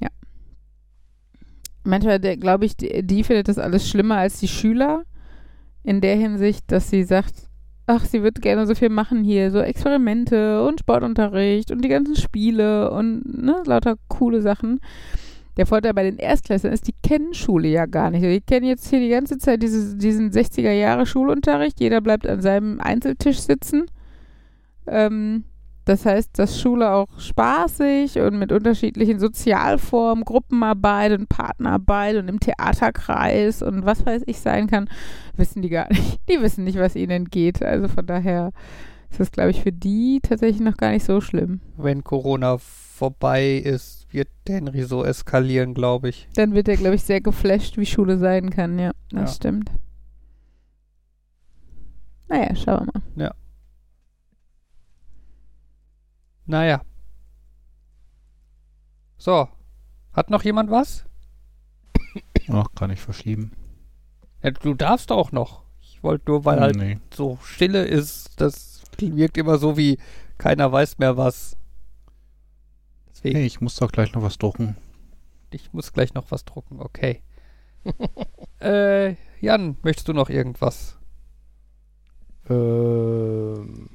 ja. Manchmal glaube ich, die, die findet das alles schlimmer als die Schüler. In der Hinsicht, dass sie sagt, ach, sie wird gerne so viel machen hier, so Experimente und Sportunterricht und die ganzen Spiele und ne, lauter coole Sachen. Der Vorteil bei den Erstklässlern ist, die kennen Schule ja gar nicht. Die kennen jetzt hier die ganze Zeit diese, diesen 60er Jahre Schulunterricht. Jeder bleibt an seinem Einzeltisch sitzen. Ähm, das heißt, dass Schule auch spaßig und mit unterschiedlichen Sozialformen, Gruppenarbeit und Partnerarbeit und im Theaterkreis und was weiß ich sein kann, wissen die gar nicht. Die wissen nicht, was ihnen entgeht. Also von daher ist das, glaube ich, für die tatsächlich noch gar nicht so schlimm. Wenn Corona vorbei ist, wird Henry so eskalieren, glaube ich. Dann wird er, glaube ich, sehr geflasht, wie Schule sein kann. Ja, das ja. stimmt. Naja, schauen wir mal. Ja. Naja. So. Hat noch jemand was? Ach, kann ich verschieben. Ja, du darfst auch noch. Ich wollte nur, weil halt nee. so Stille ist, das wirkt immer so wie keiner weiß mehr was. Deswegen. Hey, ich muss doch gleich noch was drucken. Ich muss gleich noch was drucken, okay. äh, Jan, möchtest du noch irgendwas? Ähm,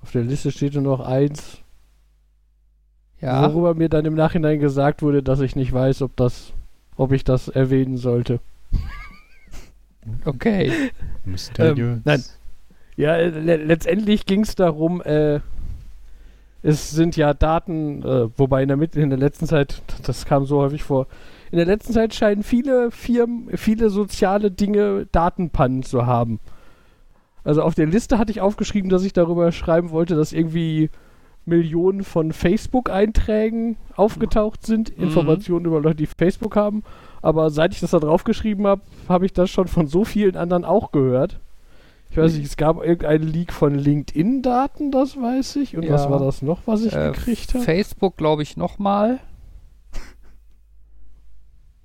auf der Liste steht nur noch eins. Ja. Worüber mir dann im Nachhinein gesagt wurde, dass ich nicht weiß, ob das, ob ich das erwähnen sollte. Okay. Mysteriös. Ähm, nein. Ja, le letztendlich ging es darum, äh, es sind ja Daten, äh, wobei in der, Mitte, in der letzten Zeit, das kam so häufig vor, in der letzten Zeit scheinen viele Firmen, viele soziale Dinge Datenpannen zu haben. Also auf der Liste hatte ich aufgeschrieben, dass ich darüber schreiben wollte, dass irgendwie Millionen von Facebook-Einträgen aufgetaucht sind, mhm. Informationen über Leute, die Facebook haben. Aber seit ich das da draufgeschrieben habe, habe ich das schon von so vielen anderen auch gehört. Ich weiß nicht, es gab irgendeinen Leak von LinkedIn-Daten, das weiß ich. Und ja. was war das noch, was ich äh, gekriegt habe? Facebook, glaube ich, nochmal.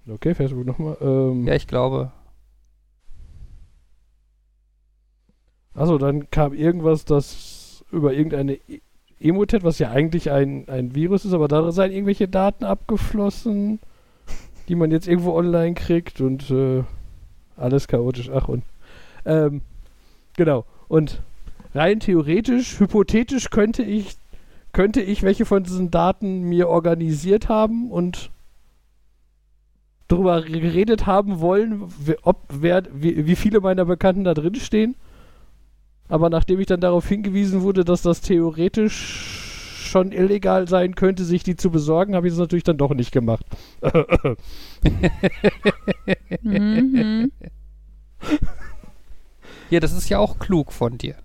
Okay, Facebook nochmal. Ähm, ja, ich glaube. Also dann kam irgendwas, das über irgendeine e Emotet, was ja eigentlich ein, ein Virus ist, aber da seien irgendwelche Daten abgeflossen. die man jetzt irgendwo online kriegt und äh, alles chaotisch. Ach und ähm, genau. Und rein theoretisch, hypothetisch könnte ich könnte ich welche von diesen Daten mir organisiert haben und darüber geredet haben wollen, wie- ob wer, wie, wie viele meiner Bekannten da drin stehen. Aber nachdem ich dann darauf hingewiesen wurde, dass das theoretisch schon illegal sein könnte, sich die zu besorgen, habe ich das natürlich dann doch nicht gemacht. Mhm. Ja, das ist ja auch klug von dir.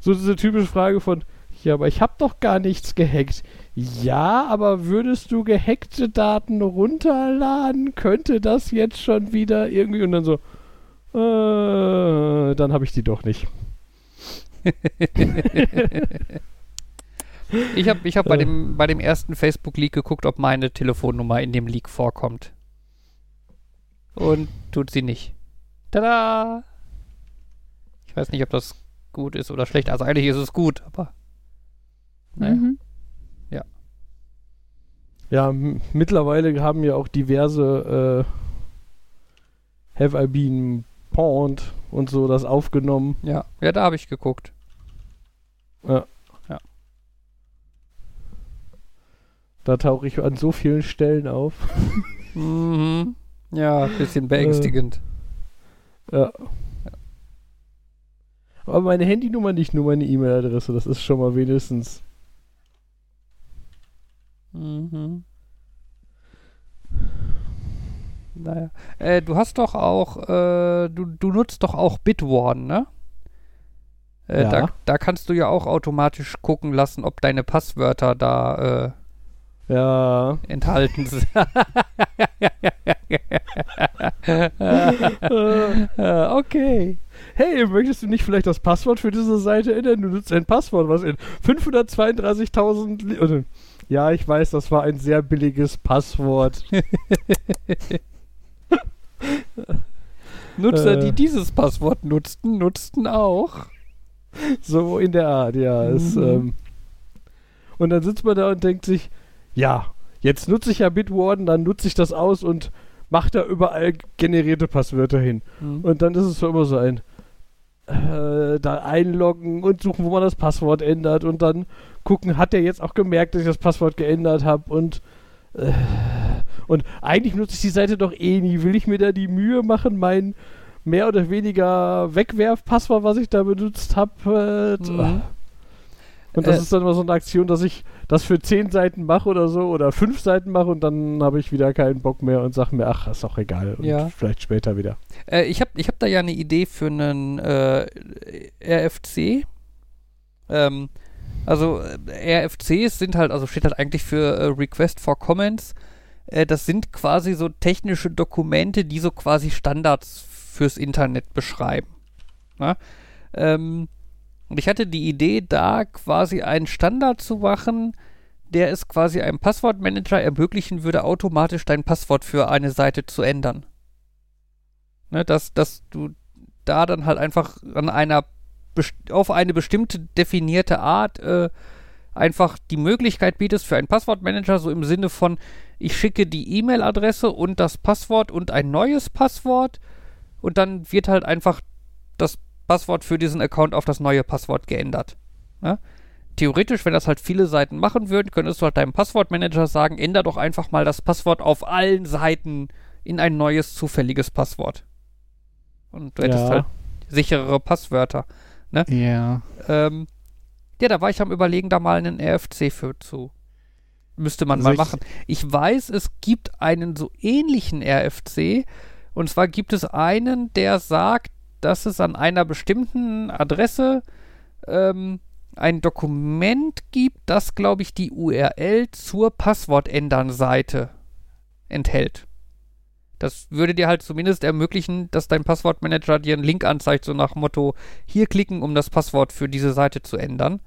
So diese typische Frage von, ja, aber ich habe doch gar nichts gehackt. Ja, aber würdest du gehackte Daten runterladen? Könnte das jetzt schon wieder irgendwie und dann so, äh, dann habe ich die doch nicht. Ich habe ich hab bei, Äh. dem, bei dem ersten Facebook-Leak geguckt, ob meine Telefonnummer in dem Leak vorkommt. Und tut sie nicht. Tada! Ich weiß nicht, ob das gut ist oder schlecht. Also eigentlich ist es gut, aber. Naja. Mhm. Ja, m- mittlerweile haben ja auch diverse äh, Have I Been Pawned und so das aufgenommen. Ja, ja, da habe ich geguckt. Da tauche ich an so vielen Stellen auf. Mhm. Ja, bisschen beängstigend. Ja. Aber meine Handynummer nicht nur meine E-Mail-Adresse, das ist schon mal wenigstens. Mhm. Naja. Äh, du hast doch auch, äh, du, du nutzt doch auch Bitwarden, ne? Äh, Ja. da, da kannst du ja auch automatisch gucken lassen, ob deine Passwörter da Ja. äh, enthalten sind. äh, okay. Hey, möchtest du nicht vielleicht das Passwort für diese Seite ändern? Du nutzt ein Passwort, was in 532.000. Li- oder- Ja, ich weiß, das war ein sehr billiges Passwort. Nutzer, Äh. die dieses Passwort nutzten, nutzten auch. So in der Art, ja. Es, Mhm. ähm, und dann sitzt man da und denkt sich, ja, jetzt nutze ich ja Bitwarden, dann nutze ich das aus und mache da überall generierte Passwörter hin. Mhm. Und dann ist es so immer so ein äh, da einloggen und suchen, wo man das Passwort ändert und dann gucken, hat der jetzt auch gemerkt, dass ich das Passwort geändert habe und äh, und eigentlich nutze ich die Seite doch eh nie. Will ich mir da die Mühe machen, mein mehr oder weniger Wegwerfpasswort, was ich da benutzt habe? Äh, Mhm. Und das Äh. ist dann immer so eine Aktion, dass ich das für zehn Seiten mache oder so oder fünf Seiten mache und dann habe ich wieder keinen Bock mehr und sage mir, ach, ist auch egal. Und Ja. vielleicht später wieder. Äh, ich habe ich hab da ja eine Idee für einen äh, RFC. Ähm, also äh, RFCs sind halt, also steht halt eigentlich für äh, Request for Comments. Äh, das sind quasi so technische Dokumente, die so quasi Standards fürs Internet beschreiben. Na? Ähm, und ich hatte die Idee, da quasi einen Standard zu machen, der es quasi einem Passwortmanager ermöglichen würde, automatisch dein Passwort für eine Seite zu ändern. Ne, dass, dass du da dann halt einfach an einer auf eine bestimmte definierte Art äh, einfach die Möglichkeit bietest für einen Passwortmanager, so im Sinne von, ich schicke die E-Mail-Adresse und das Passwort und ein neues Passwort und dann wird halt einfach das Passwort für diesen Account auf das neue Passwort geändert. Ne? Theoretisch, wenn das halt viele Seiten machen würden, könntest du halt deinem Passwortmanager sagen, änder doch einfach mal das Passwort auf allen Seiten in ein neues zufälliges Passwort. Und du hättest Ja. halt sicherere Passwörter. Ja. Ähm, ja, da war ich am überlegen, da mal einen RFC für zu. Müsste man Also mal machen. Ich weiß, es gibt einen so ähnlichen RFC. Und zwar gibt es einen, der sagt, dass es an einer bestimmten Adresse ähm, ein Dokument gibt, das, glaube ich, die URL zur Passwortändern-Seite enthält. Das würde dir halt zumindest ermöglichen, dass dein Passwortmanager dir einen Link anzeigt, so nach Motto, hier klicken, um das Passwort für diese Seite zu ändern.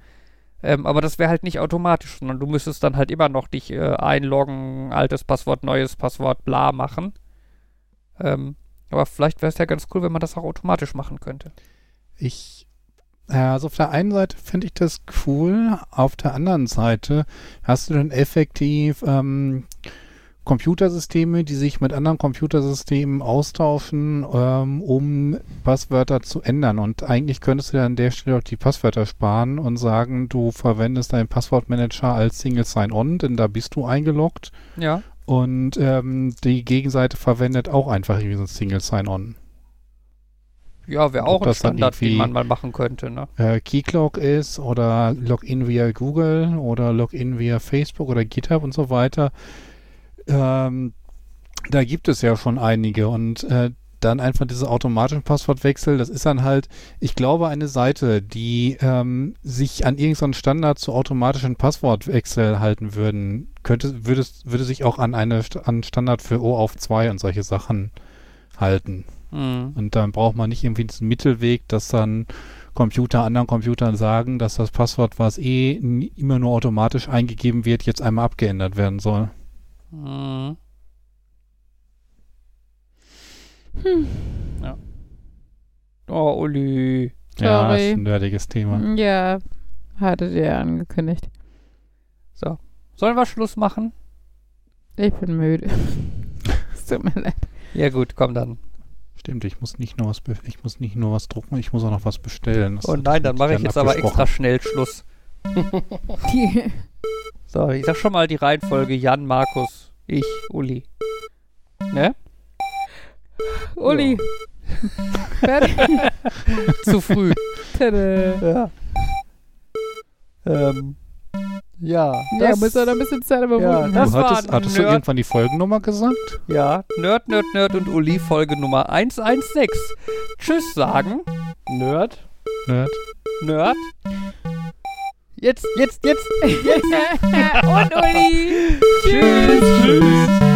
Ähm, aber das wäre halt nicht automatisch, sondern du müsstest dann halt immer noch dich äh, einloggen, altes Passwort, neues Passwort, bla machen. Ähm, aber vielleicht wäre es ja ganz cool, wenn man das auch automatisch machen könnte. Ich, äh, also auf der einen Seite finde ich das cool, auf der anderen Seite hast du dann effektiv ähm, Computersysteme, die sich mit anderen Computersystemen austauschen, ähm, um Passwörter zu ändern. Und eigentlich könntest du ja an der Stelle auch die Passwörter sparen und sagen, du verwendest deinen Passwortmanager als Single Sign-On, denn da bist du eingeloggt. Ja. Und ähm, die Gegenseite verwendet auch einfach irgendwie so ein Single Sign-On. Ja, wäre auch ein Standard, den man mal machen könnte, ne? Äh, Keycloak ist oder Login via Google oder Login via Facebook oder GitHub und so weiter. Ähm, da gibt es ja schon einige und äh, dann einfach diese automatischen Passwortwechsel, das ist dann halt, ich glaube, eine Seite, die ähm, sich an irgendeinen Standard zu automatischen Passwortwechsel halten würden, könnte, würde, würde sich auch an eine an Standard für O auf 2 und solche Sachen halten. Mhm. Und dann braucht man nicht irgendwie diesen Mittelweg, dass dann Computer anderen Computern sagen, dass das Passwort, was eh immer nur automatisch eingegeben wird, jetzt einmal abgeändert werden soll. Mhm. Ja. Oh, Uli. Ja, Sorry. ist ein nerdiges Thema. Ja, hattet ihr ja angekündigt. So. Sollen wir Schluss machen? Ich bin müde. es tut mir leid. Ja gut, komm dann. Stimmt, ich muss nicht nur was, ich muss nicht nur was drucken, ich muss auch noch was bestellen. Das Oh nein, dann mache ich jetzt aber extra schnell Schluss. So, ich sag schon mal die Reihenfolge Jan, Markus, ich, Uli. Ne? Uli. Fertig. Zu früh. Tada. ja. Ähm. Ja. Ja, das- muss doch noch ein bisschen Zeit Ja, überbrücken. das Du hattest, hattest du irgendwann die Folgennummer gesagt? Ja, Nerd, Nerd, Nerd und Uli, Folge Nummer 116. Tschüss sagen. Nerd. Nerd. Nerd. Jetzt, jetzt, jetzt. Und Uli. Tschüss. Tschüss.